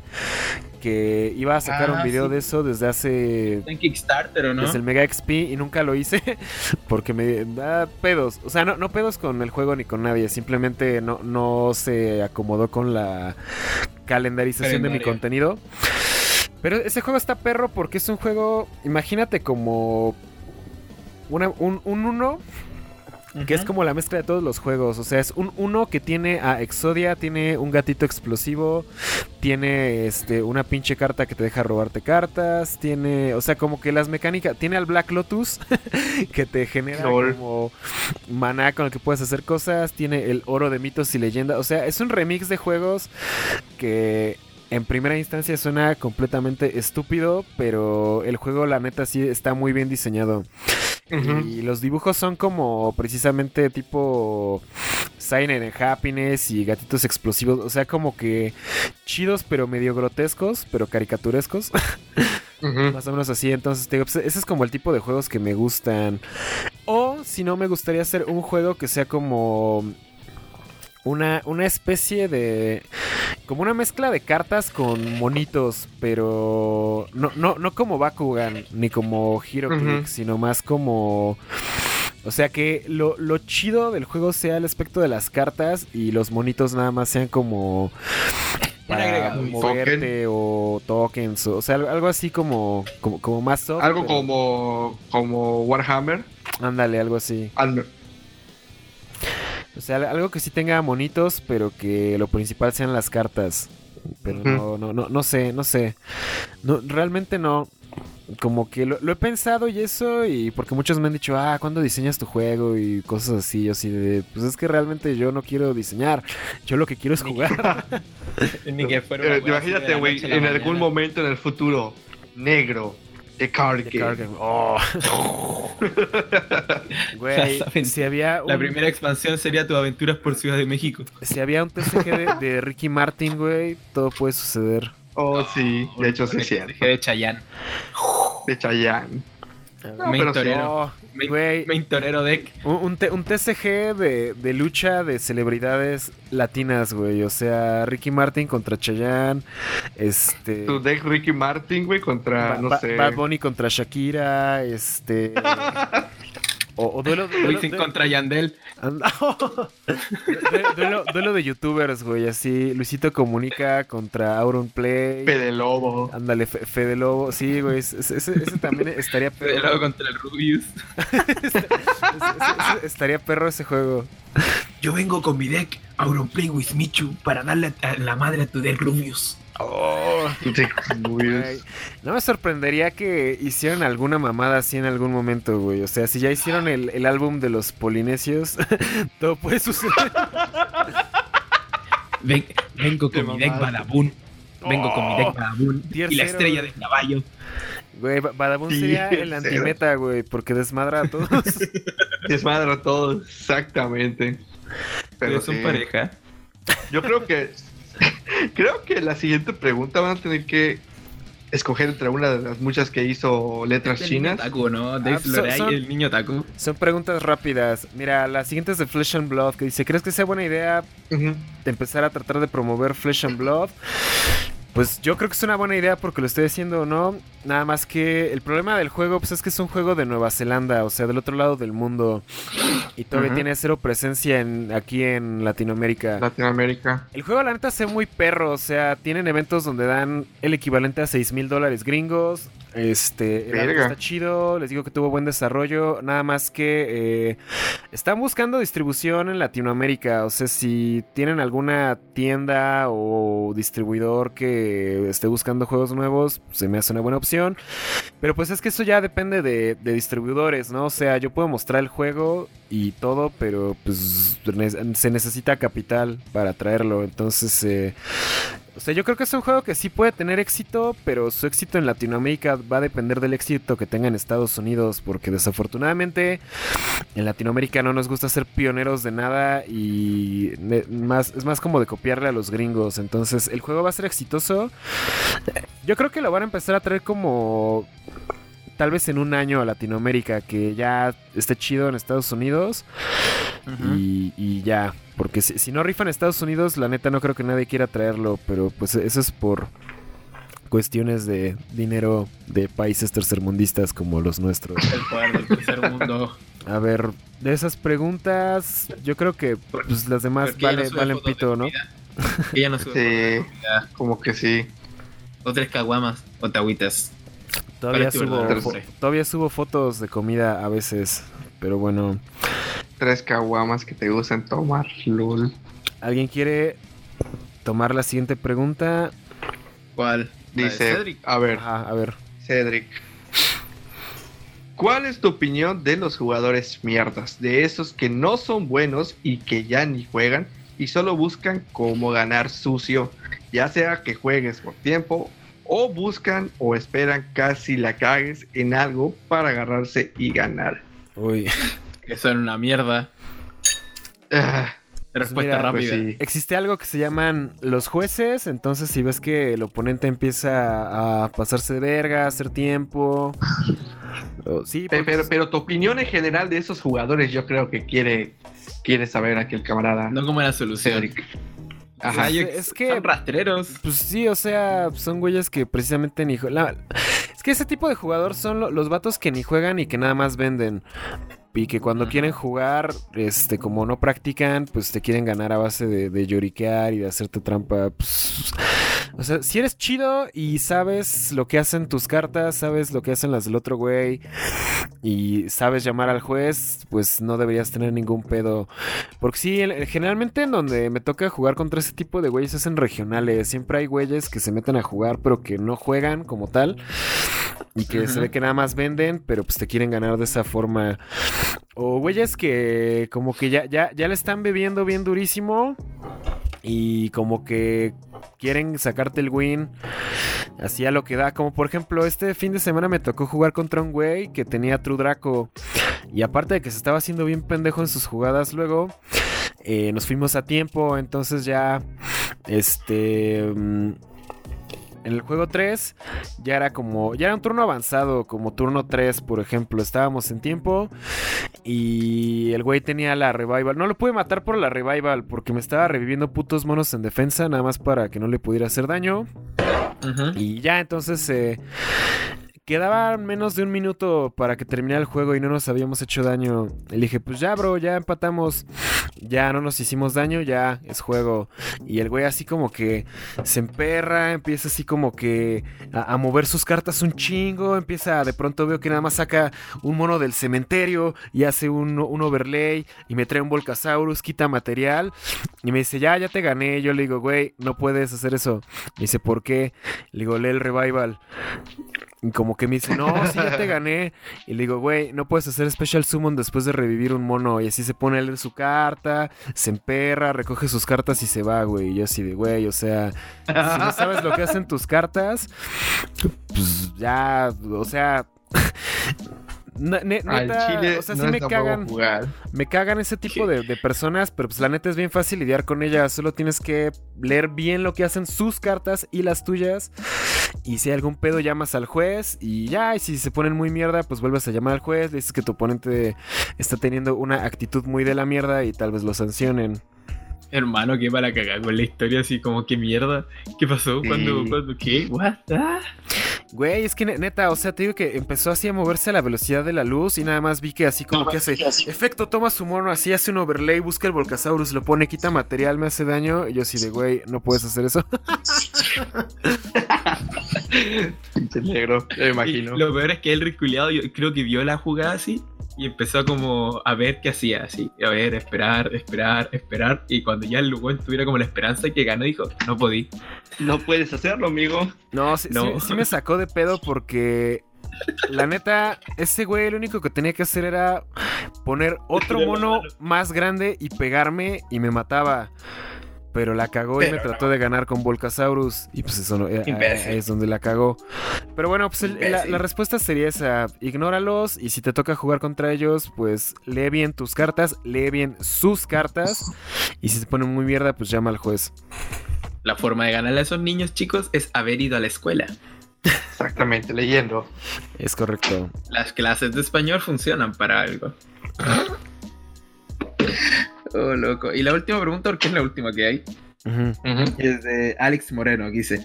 que iba a sacar un Ah, video sí. de eso desde hace... En Kickstarter, ¿o no? Desde el Mega XP y nunca lo hice porque me da pedos. O sea, no, no pedos con el juego ni con nadie. Simplemente no, no se acomodó con la calendarización de mi contenido. Pero ese juego está perro porque es un juego, imagínate como una- un, un que es como la mezcla de todos los juegos. O sea, es un uno que tiene a Exodia, tiene un gatito explosivo, tiene este una pinche carta que te deja robarte cartas, tiene, o sea, como que las mecánicas, tiene al Black Lotus que te genera Lol. como maná con el que puedes hacer cosas, tiene el oro de mitos y leyendas, o sea, es un remix de juegos que en primera instancia suena completamente estúpido, pero el juego la neta sí está muy bien diseñado. Y los dibujos son como precisamente tipo Signer and Happiness y gatitos explosivos. O sea, como que chidos, pero medio grotescos, pero caricaturescos. Más o menos así. Entonces, te digo, pues, ese es como el tipo de juegos que me gustan. O si no, me gustaría hacer un juego que sea como una, una especie de. Como una mezcla de cartas con monitos, pero no, no, no como Bakugan ni como Hero. Click, sino más como. O sea que lo, lo chido del juego sea el aspecto de las cartas y los monitos nada más sean como para agregado, moverte o tokens, o, o sea, algo, algo así como, como, como más soft. Algo pero- como, como Warhammer. Ándale, algo así. Al- O sea, algo que sí tenga monitos, pero que lo principal sean las cartas. Pero no, no, no, no sé, no sé. No, realmente no. Como que lo, lo he pensado y eso, y porque muchos me han dicho, ah, ¿cuándo diseñas tu juego? Y cosas así, yo así de, pues es que realmente yo no quiero diseñar, yo lo que quiero es Ni- jugar. Ni que fuera una eh, imagínate, güey, en algún mañana. momento en el futuro, negro, de card De game. card game. Oh. Güey, si había un, La primera expansión sería tus aventuras por Ciudad de México. si había un TCG de, de Ricky Martin, güey, todo puede suceder. Oh, sí, de hecho sí es cierto. De Chayanne. De Chayanne. No, Main pero sí. torero. Main, güey, main torero deck. Un, TCG de, de lucha de celebridades latinas, güey. O sea, Ricky Martin contra Chayanne. Este. Tu deck Ricky Martin, güey, contra, Ba- no Ba- sé. Bad Bunny contra Shakira. Este. o, o duelo, duelo- Wisin duelo- contra Yandel. Duelo, duelo de youtubers, güey. Así. Luisito Comunica contra Auron Play. Fede Lobo. Ándale, Fe- Fede Lobo. Sí, güey. Ese, ese- ese también estaría perro. luego contra el Rubius. Ese- ese- ese- estaría perro ese juego. Yo vengo con mi deck Auronplay with Michu para darle a la madre a tu deck Rubius. Oh. No me sorprendería que hicieran alguna mamada así en algún momento, güey. O sea, si ya hicieron el, el álbum de los polinesios, todo puede suceder. Ven- vengo con mi deck. Badabun. Vengo con mi Oh, deck Badabun. tier Y la estrella de caballo. Güey, Ba- Badabun Sí, sería el antimeta, güey, porque desmadra a todos. Desmadra a todos, exactamente. Pero Pero son sí. pareja. Yo creo que. Creo que la siguiente pregunta van a tener que escoger entre una de las muchas que hizo letras El niño chinas. Taku, ¿no? Ah, Dave son- Loray, son- el niño Taku. Son preguntas rápidas. Mira, la siguiente es de Flesh and Blood, que dice, ¿crees que sea buena idea empezar a tratar de promover Flesh and Blood? Pues yo creo que es una buena idea porque lo estoy haciendo o no. Nada más que el problema del juego pues es que es un juego de Nueva Zelanda, o sea, del otro lado del mundo. Y todavía tiene cero presencia en, aquí en Latinoamérica. Latinoamérica. El juego la neta se ve muy perro, o sea, tienen eventos donde dan el equivalente a 6 mil dólares gringos. Este, el arte está chido, les digo que tuvo buen desarrollo, nada más que eh, están buscando distribución en Latinoamérica, o sea, si tienen alguna tienda o distribuidor que esté buscando juegos nuevos, se me hace una buena opción. Pero pues es que eso ya depende de, de distribuidores, ¿no? O sea, yo puedo mostrar el juego y todo, pero pues se necesita capital para traerlo. Entonces, eh, o sea, yo creo que es un juego que sí puede tener éxito, pero su éxito en Latinoamérica va a depender del éxito que tenga en Estados Unidos, porque desafortunadamente en Latinoamérica no nos gusta ser pioneros de nada y más, es más como de copiarle a los gringos. Entonces, el juego va a ser exitoso. Yo creo que lo van a empezar a traer como tal vez en un año a Latinoamérica, que ya esté chido en Estados Unidos y, y ya. Porque si, si no rifa en Estados Unidos, la neta no creo que nadie quiera traerlo, pero pues eso es por cuestiones de dinero de países tercermundistas como los nuestros. El poder del tercer mundo. A ver, de esas preguntas, yo creo que pues, las demás vale, sube valen pito, ¿no? Ella no sube Sí. Como que sí. O tres caguamas o tagüitas. Todavía ¿Cuál es tu subo, todavía subo fotos de comida a veces, pero bueno. Tres caguamas que te gustan tomar, lol. ¿Alguien quiere tomar la siguiente pregunta? ¿Cuál? Dice, Cedric. a ver, Ajá, a ver. Cedric. ¿Cuál es tu opinión de los jugadores mierdas? De esos que no son buenos y que ya ni juegan y solo buscan cómo ganar sucio, ya sea que juegues por tiempo o buscan o esperan casi la cagues en algo para agarrarse y ganar. Uy. Que son una mierda. Ah, Respuesta mira, pues rápida. sí. Existe algo que se llaman los jueces, entonces si ves que el oponente empieza a pasarse de verga, a hacer tiempo. sí, porque- Pero, pero tu opinión en general de esos jugadores, yo creo que quiere, quiere saber aquí el camarada No como la solución. Cedric. Ajá. Ajá. Es que- Son rastreros. Pues sí, o sea, son güeyes que precisamente ni la- Es que ese tipo de jugador son lo- los vatos que ni juegan y que nada más venden. Y que cuando quieren jugar, este, como no practican, pues te quieren ganar a base de, de lloriquear y de hacerte trampa. Pues, o sea, si eres chido y sabes lo que hacen tus cartas, sabes lo que hacen las del otro güey y sabes llamar al juez, pues no deberías tener ningún pedo. Porque sí, generalmente en donde me toca jugar contra ese tipo de güeyes es en regionales. Siempre hay güeyes que se meten a jugar pero que no juegan como tal. Y que se ve que nada más venden, pero pues te quieren ganar de esa forma. O güeyes que como que ya, ya, ya le están bebiendo bien durísimo. Y como que quieren sacarte el win. Así a lo que da. Como por ejemplo, este fin de semana me tocó jugar contra un güey que tenía True Draco. Y aparte de que se estaba haciendo bien pendejo en sus jugadas luego. eh, nos fuimos a tiempo. Entonces ya. Este. mm, en el juego 3 ya era como, ya era un turno avanzado, como turno 3, por ejemplo. Estábamos en tiempo y el güey tenía la revival. No lo pude matar por la revival porque me estaba reviviendo putos monos en defensa, nada más para que no le pudiera hacer daño. Y ya entonces eh, quedaba menos de un minuto para que terminara el juego y no nos habíamos hecho daño. Le dije, pues ya, bro, ya empatamos. Ya no nos hicimos daño, ya es juego. Y el güey así como que se emperra, empieza así como que a, mover sus cartas un chingo. Empieza, de pronto veo que nada más saca un mono del cementerio y hace un, un overlay y me trae un Volcasaurus, quita material. Y me dice, ya, ya te gané. Yo le digo, güey, no puedes hacer eso. Me dice, ¿por qué? Le digo, lee el revival. Y como que me dice, no, sí, ya te gané. Y le digo, güey, no puedes hacer Special Summon después de revivir un mono. Y así se pone él en su carta, se emperra, recoge sus cartas y se va, güey. Y yo así de, güey, o sea, si no sabes lo que hacen tus cartas, pues ya, o sea... ne- ne- Al neta, chile o sea, no sí me cagan. jugar. Me cagan ese tipo de, de personas, pero pues la neta es bien fácil lidiar con ellas. Solo tienes que leer bien lo que hacen sus cartas y las tuyas. Y si hay algún pedo, llamas al juez y ya. Y si se ponen muy mierda, pues vuelves a llamar al juez. Le dices que tu oponente está teniendo una actitud muy de la mierda y tal vez lo sancionen. Hermano, qué para cagar con la historia, así como, qué mierda. ¿Qué pasó? Sí. ¿Cuándo? ¿Cuándo? ¿Qué? ¿What? Ah. Güey, es que ne- neta, o sea, te digo que empezó así a moverse a la velocidad de la luz y nada más vi que así como que hace efecto, toma su mono, así hace un overlay, busca el Volcasaurus, lo pone, quita material, me hace daño. Y yo así de, güey, no puedes hacer eso. Pinche negro, me imagino. Y lo peor es que el riculeado, yo creo que vio la jugada así y empezó como a ver qué hacía, así. A ver, esperar, esperar, esperar. Y cuando ya el Lugon tuviera como la esperanza que ganó, dijo, no podí. No puedes hacerlo, amigo. No, sí, No. sí- sí me sacó de pedo porque la neta, ese güey lo único que tenía que hacer era poner otro mono más grande y pegarme y me mataba. Pero la cagó y me trató de ganar con Volcasaurus. Y pues eso no, eh, ahí es donde la cagó. Pero bueno, pues el- la, la respuesta sería esa. Ignóralos y si te toca jugar contra ellos, pues lee bien tus cartas, lee bien sus cartas. Y si se ponen muy mierda, pues llama al juez. La forma de ganarle a esos niños chicos es haber ido a la escuela. Exactamente, leyendo. Es correcto. Las clases de español funcionan para algo. Oh, loco. Y la última pregunta, porque es la última que hay, es de Alex Moreno, que dice,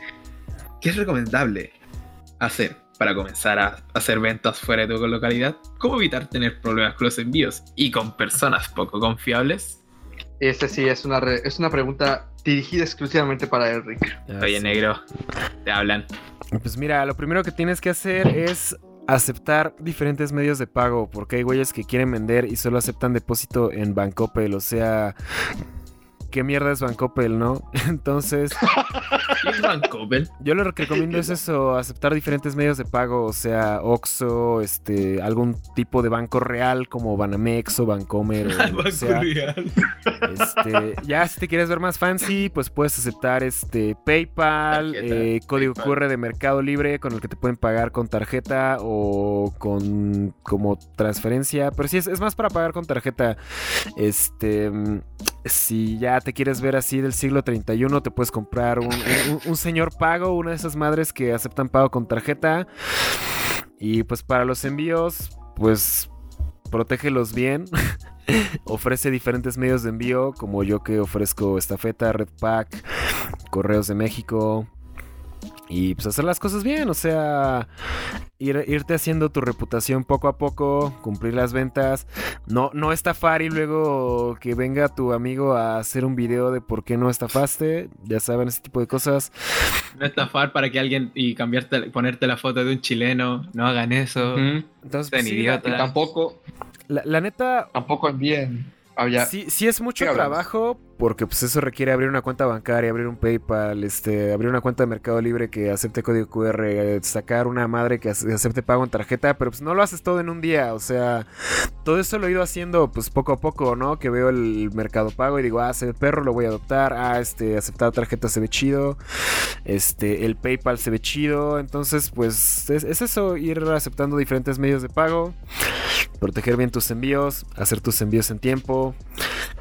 ¿qué es recomendable hacer para comenzar a hacer ventas fuera de tu localidad? ¿Cómo evitar tener problemas con los envíos y con personas poco confiables? Este sí es una, re- es una pregunta dirigida exclusivamente para Eric. Ya Oye, negro, te hablan. Pues mira, lo primero que tienes que hacer es aceptar diferentes medios de pago, porque hay güeyes que quieren vender y solo aceptan depósito en Bancopel, o sea, ¿qué mierda es Bancopel, no? Entonces, ¿Qué es Vancouver? yo lo que recomiendo es eso, aceptar diferentes medios de pago, o sea, Oxxo, este, algún tipo de banco real como Banamex o Bancomer o que sea. Este, ya si te quieres ver más fancy, pues puedes aceptar este PayPal, eh, código PayPal. QR de Mercado Libre con el que te pueden pagar con tarjeta o con como transferencia, pero sí es, es más para pagar con tarjeta. Este, mm, si ya te quieres ver así del siglo 31, te puedes comprar un, señor pago, una de esas madres que aceptan pago con tarjeta. Y pues para los envíos, pues protégelos bien. Ofrece diferentes medios de envío, como yo que ofrezco estafeta, Redpack, Correos de México. Y pues hacer las cosas bien, o sea, ir- irte haciendo tu reputación poco a poco, cumplir las ventas, no, no estafar y luego que venga tu amigo a hacer un video de por qué no estafaste, ya saben, ese tipo de cosas. No estafar para que alguien y cambiarte, ponerte la foto de un chileno. No hagan eso. Ujú. Entonces, pues, sí, idiotas. Y tampoco, la, la neta, tampoco envíen. Ah, ya. Sí, sí es mucho trabajo porque pues eso requiere abrir una cuenta bancaria, abrir un PayPal, este, abrir una cuenta de Mercado Libre que acepte código QR, sacar una madre que ace- acepte pago en tarjeta, pero pues no lo haces todo en un día, o sea, todo eso lo he ido haciendo pues poco a poco, ¿no? Que veo el Mercado Pago y digo, ah, se ve perro, lo voy a adoptar, ah, este, aceptar tarjeta se ve chido, este, el PayPal se ve chido, entonces pues es, es eso, ir aceptando diferentes medios de pago, proteger bien tus envíos, hacer tus envíos en tiempo,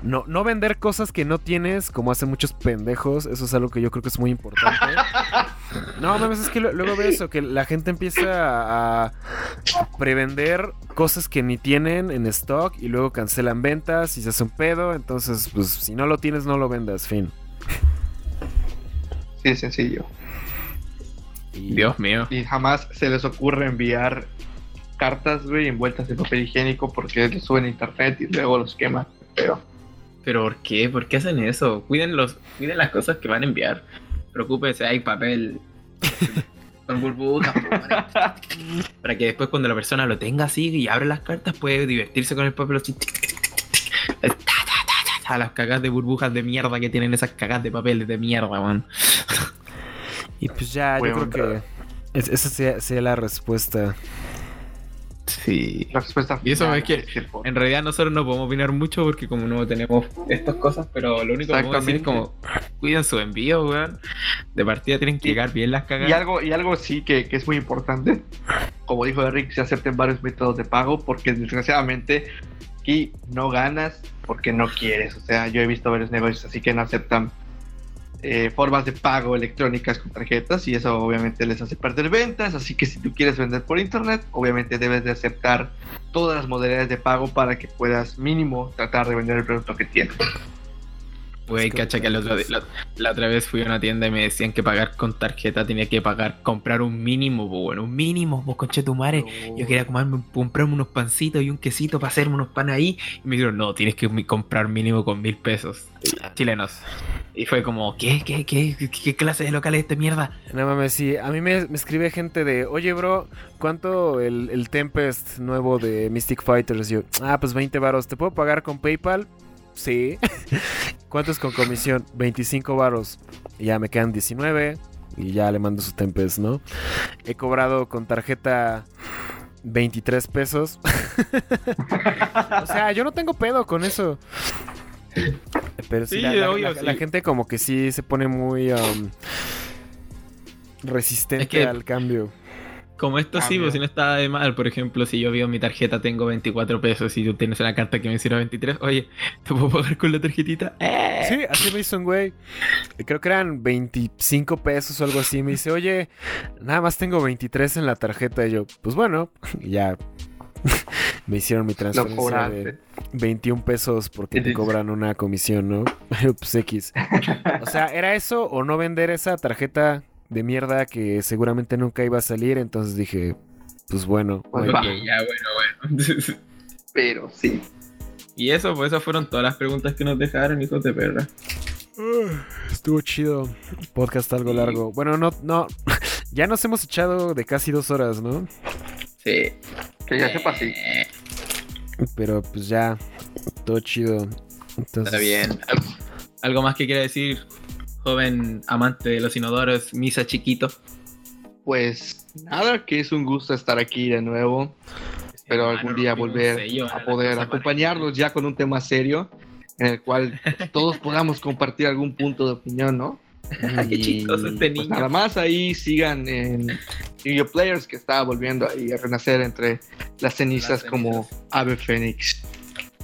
no, no vender cosas que no tienes, como hacen muchos pendejos. Eso es algo que yo creo que es muy importante. No, mames, es que lo- luego veo eso, que la gente empieza a, prevender cosas que ni tienen en stock y luego cancelan ventas y se hace un pedo. Entonces, pues si no lo tienes, no lo vendas, fin. Sí, es sencillo. Y- Dios mío. Y jamás se les ocurre enviar cartas, güey, envueltas en papel higiénico porque los suben a internet y luego los queman. Pero ¿Pero por qué? ¿Por qué hacen eso? Cuiden, los, cuiden las cosas que van a enviar. Preocúpense, hay papel con burbujas. para, para que después cuando la persona lo tenga así y abre las cartas puede divertirse con el papel así. ta, las cagas de burbujas de mierda que tienen esas cagas de papel de mierda, man. Y pues ya, yo creo que es- esa sea, sea la respuesta. Sí. la respuesta Y eso es que. En realidad nosotros no podemos opinar mucho porque como no tenemos estas cosas, pero lo único que podemos decir es como cuiden su envío, weón. De partida tienen que Y- llegar bien las cagas. Y algo, y algo sí que, que es muy importante, como dijo Eric, se acepten varios métodos de pago porque desgraciadamente aquí no ganas porque no quieres. O sea, yo he visto varios negocios así que no aceptan eh, formas de pago electrónicas con tarjetas y eso obviamente les hace perder ventas. Así que si tú quieres vender por internet, obviamente debes de aceptar todas las modalidades de pago para que puedas mínimo tratar de vender el producto que tienes. Güey, cacha que la, la otra vez fui a una tienda y me decían que pagar con tarjeta tenía que pagar, comprar un mínimo, pues bueno, un mínimo, pues conche tu madre. Yo quería comerme, comprarme unos pancitos y un quesito para hacerme unos panes ahí. Y me dijeron, no, tienes que comprar mínimo con mil pesos chilenos. Y fue como, ¿qué, qué, qué, qué, qué clase de local es esta mierda? No mames, sí. A mí me, me escribe gente de, oye, bro, ¿cuánto el, el Tempest nuevo de Mystic Fighters? Yo, ah, pues 20 varos. ¿Te puedo pagar con PayPal? Sí. ¿Cuánto es con comisión? 25 varos. Y ya me quedan 19. Y ya le mando su Tempest, ¿no? He cobrado con tarjeta 23 pesos. o sea, yo no tengo pedo con eso. Pero sí, Sí, la, la- obvio, la- gente como que sí se pone muy um, resistente Es que- al cambio. Como esto Ah, sí, pues si no está de mal. Por ejemplo, si yo veo mi tarjeta, tengo 24 pesos y tú tienes una carta que me hiciera 23, oye, ¿te puedo pagar con la tarjetita? ¡Eh! Sí, así me hizo un güey. Creo que eran 25 pesos o algo así. Me dice, oye, nada más tengo 23 en la tarjeta. Y yo, pues bueno, ya. me hicieron mi transferencia de 21 pesos porque te cobran una comisión, ¿no? pues X. O sea, ¿era eso o no vender esa tarjeta de mierda que seguramente nunca iba a salir? Entonces dije, pues bueno. Pues no Ok, hay va. pedo. ya, bueno, bueno. Pero sí. y eso, pues esas fueron todas las preguntas que nos dejaron, hijos de perra. Estuvo chido. Podcast algo largo. Bueno, no, no. Ya nos hemos echado de casi dos horas, ¿no? Sí. Que ya sepa sí. Eh, Pero pues ya, todo chido. Entonces, Está bien. ¿Al- ¿Algo más que quiera decir, joven amante de los inodoros, Misa Chiquito? Pues nada, que es un gusto estar aquí de nuevo. Espero Hermano, algún día volver a poder acompañarlos ya con un tema serio en el cual todos podamos compartir algún punto de opinión, ¿no? Qué chistoso este pues niño. nada más ahí sigan en Yu-Gi-Oh! Players que está volviendo ahí a renacer entre las cenizas Las como. Ave Fénix.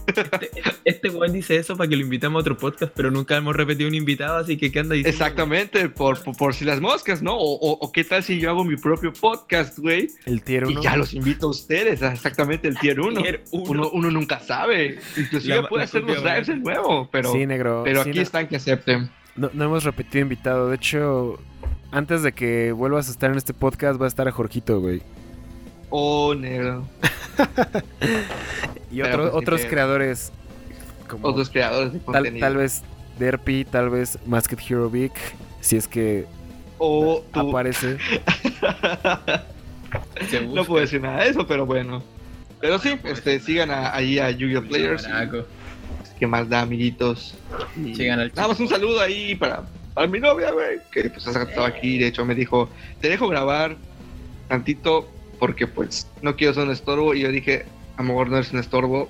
Este, este weón dice eso para que lo invitemos a otro podcast, pero nunca hemos repetido un invitado, así que ¿qué anda diciendo? Exactamente, por, por, por si las moscas, ¿no? O, o- o qué tal si yo hago mi propio podcast, güey, el tier y 1. ya los invito a ustedes, a exactamente el tier 1. Tier uno. Uno, uno nunca sabe. Inclusive La- puede la hacer los lives de nuevo, pero, sí, negro. pero sí, aquí no, están que acepten. no, no hemos repetido invitado. De hecho, antes de que vuelvas a estar en este podcast, va a estar a Jorgito, güey. Oh, negro. Y otro- pues, otros creadores. Como Otros creadores de tal, contenido. tal vez Derpy, tal vez Masked Hero Vic. Si es que O tú. aparece. No puedo decir nada de eso, pero bueno. Pero sí, este, sigan a, ahí a Yu-Gi-Oh! Players. ¿Qué más da, amiguitos? Y Sigan al Nada más un saludo ahí para, para mi novia, güey, que pues ha estado aquí. De hecho, me dijo, te dejo grabar tantito porque pues no quiero ser un estorbo. Y yo dije, a lo mejor no eres un estorbo.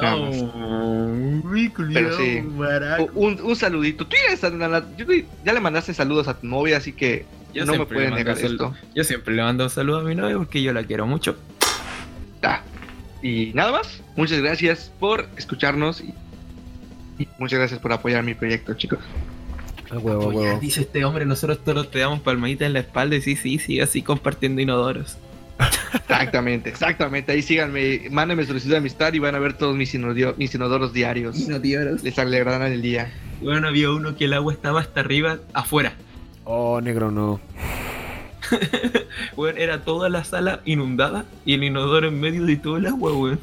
Más. Pero sí. Un, un saludito. Tú ya, ya le mandaste saludos a tu novia, así que Yo no me pueden negar sal- esto. Yo siempre le mando un saludo a mi novia porque yo la quiero mucho. Y nada más. Muchas gracias por escucharnos y, y muchas gracias por apoyar mi proyecto, chicos. A huevo, huevo. Dice este hombre, nosotros todos te damos palmaditas en la espalda y sí, sí, sigue así compartiendo inodoros. Exactamente, exactamente. Ahí síganme, mándenme solicitud de amistad y van a ver todos mis, inodio- mis inodoros diarios. Inodoros. Les alegrarán el día. Bueno, había uno que el agua estaba hasta arriba, afuera. Oh, negro, no. Bueno, era toda la sala inundada y el inodoro en medio de todo el agua, weón.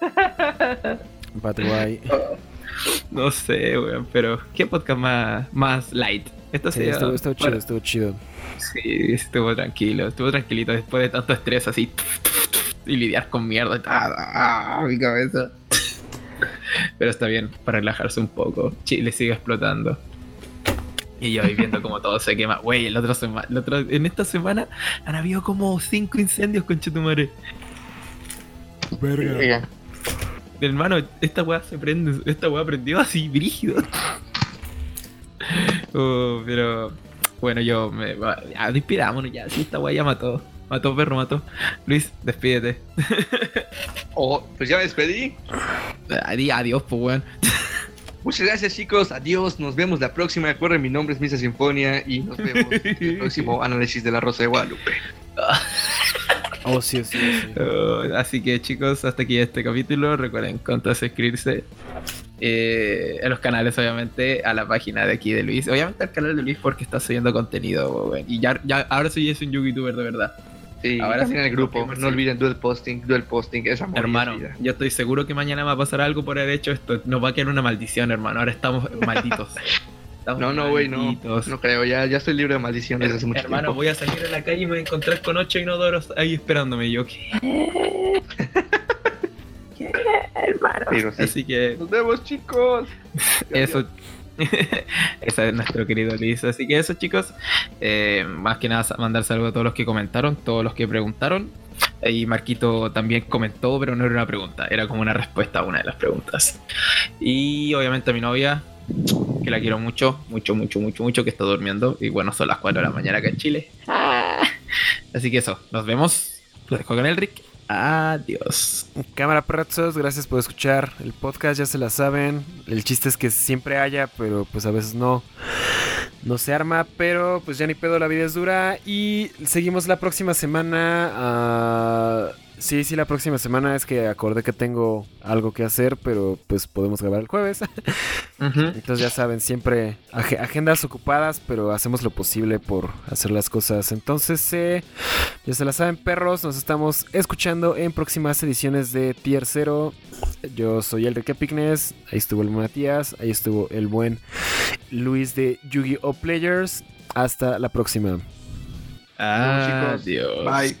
No sé, weón, pero ¿qué podcast más, más light? Esto Sí, sí, estuvo, chido, estuvo chido. Sí, estuvo tranquilo, estuvo tranquilito después de tanto estrés así y lidiar con mierda. Ah, ah, mi cabeza. Pero está bien, para relajarse un poco. Chile sigue explotando. Y yo ahí viendo como todo se quema. Güey, el otro el otro- en esta semana han habido como cinco incendios con Chetumare. Verga. Oigan, Hermano, esta weá se prende, esta weá prendió así brígido. Oh, pero bueno, yo me ya despidámonos ya, si esta weá ya mató. Mató perro, mató. Luis, despídete. Oh, pues ya me despedí. Adi- Adiós, pues weón. Muchas gracias, chicos. Adiós. Nos vemos la próxima. Recuerden, mi nombre es Misa Sinfonia y nos vemos en el próximo análisis de la Rosa de Guadalupe. Oh, sí, sí, sí. Oh, así que chicos, hasta aquí este capítulo. Recuerden contra suscribirse eh, a los canales, obviamente, a la página de aquí de Luis. Obviamente al canal de Luis porque está subiendo contenido, weón. Y ya, ya ahora sí es un YouTuber de verdad. Sí, Ahora sí, en el grupo. No olviden duel posting, duel posting, es amor. y es Hermano, vida. yo estoy seguro que mañana va a pasar algo por haber hecho esto. Nos va a quedar una maldición, hermano. Ahora estamos malditos. Estamos No, no, güey, no. malditos. No creo, ya, ya estoy libre de maldiciones hace mucho hermano, tiempo. voy a salir a la calle y me voy a encontrar con ocho inodoros ahí esperándome. Yo, ¿qué? Pero sí. Así que Nos vemos, chicos. eso. Ese es nuestro querido Luis. Así que eso, chicos. Eh, más que nada, mandar saludos a todos los que comentaron, todos los que preguntaron. Y Marquito también comentó, pero no era una pregunta, era como una respuesta a una de las preguntas. Y obviamente a mi novia, que la quiero mucho, mucho, mucho, mucho, mucho, que está durmiendo. Y bueno, son las 4 de la mañana acá en Chile. Así que eso, nos vemos. Los dejo con el Rick. Adiós. Cámara Pratzos, gracias por escuchar el podcast, ya se la saben. El chiste es que siempre haya, pero pues a veces no. No se arma, pero pues ya ni pedo, la vida es dura. Y seguimos la próxima semana. ah, sí, sí, la próxima semana es que acordé que tengo algo que hacer, pero pues podemos grabar el jueves. Entonces ya saben, siempre ag- agendas ocupadas, pero hacemos lo posible por hacer las cosas. Entonces, eh, ya se la saben, perros, nos estamos escuchando en próximas ediciones de Tier 0. Yo soy Enrique Pignes, ahí estuvo el Matías, ahí estuvo el buen Luis de Yu-Gi-Oh! Players. Hasta la próxima. Adiós. Bye.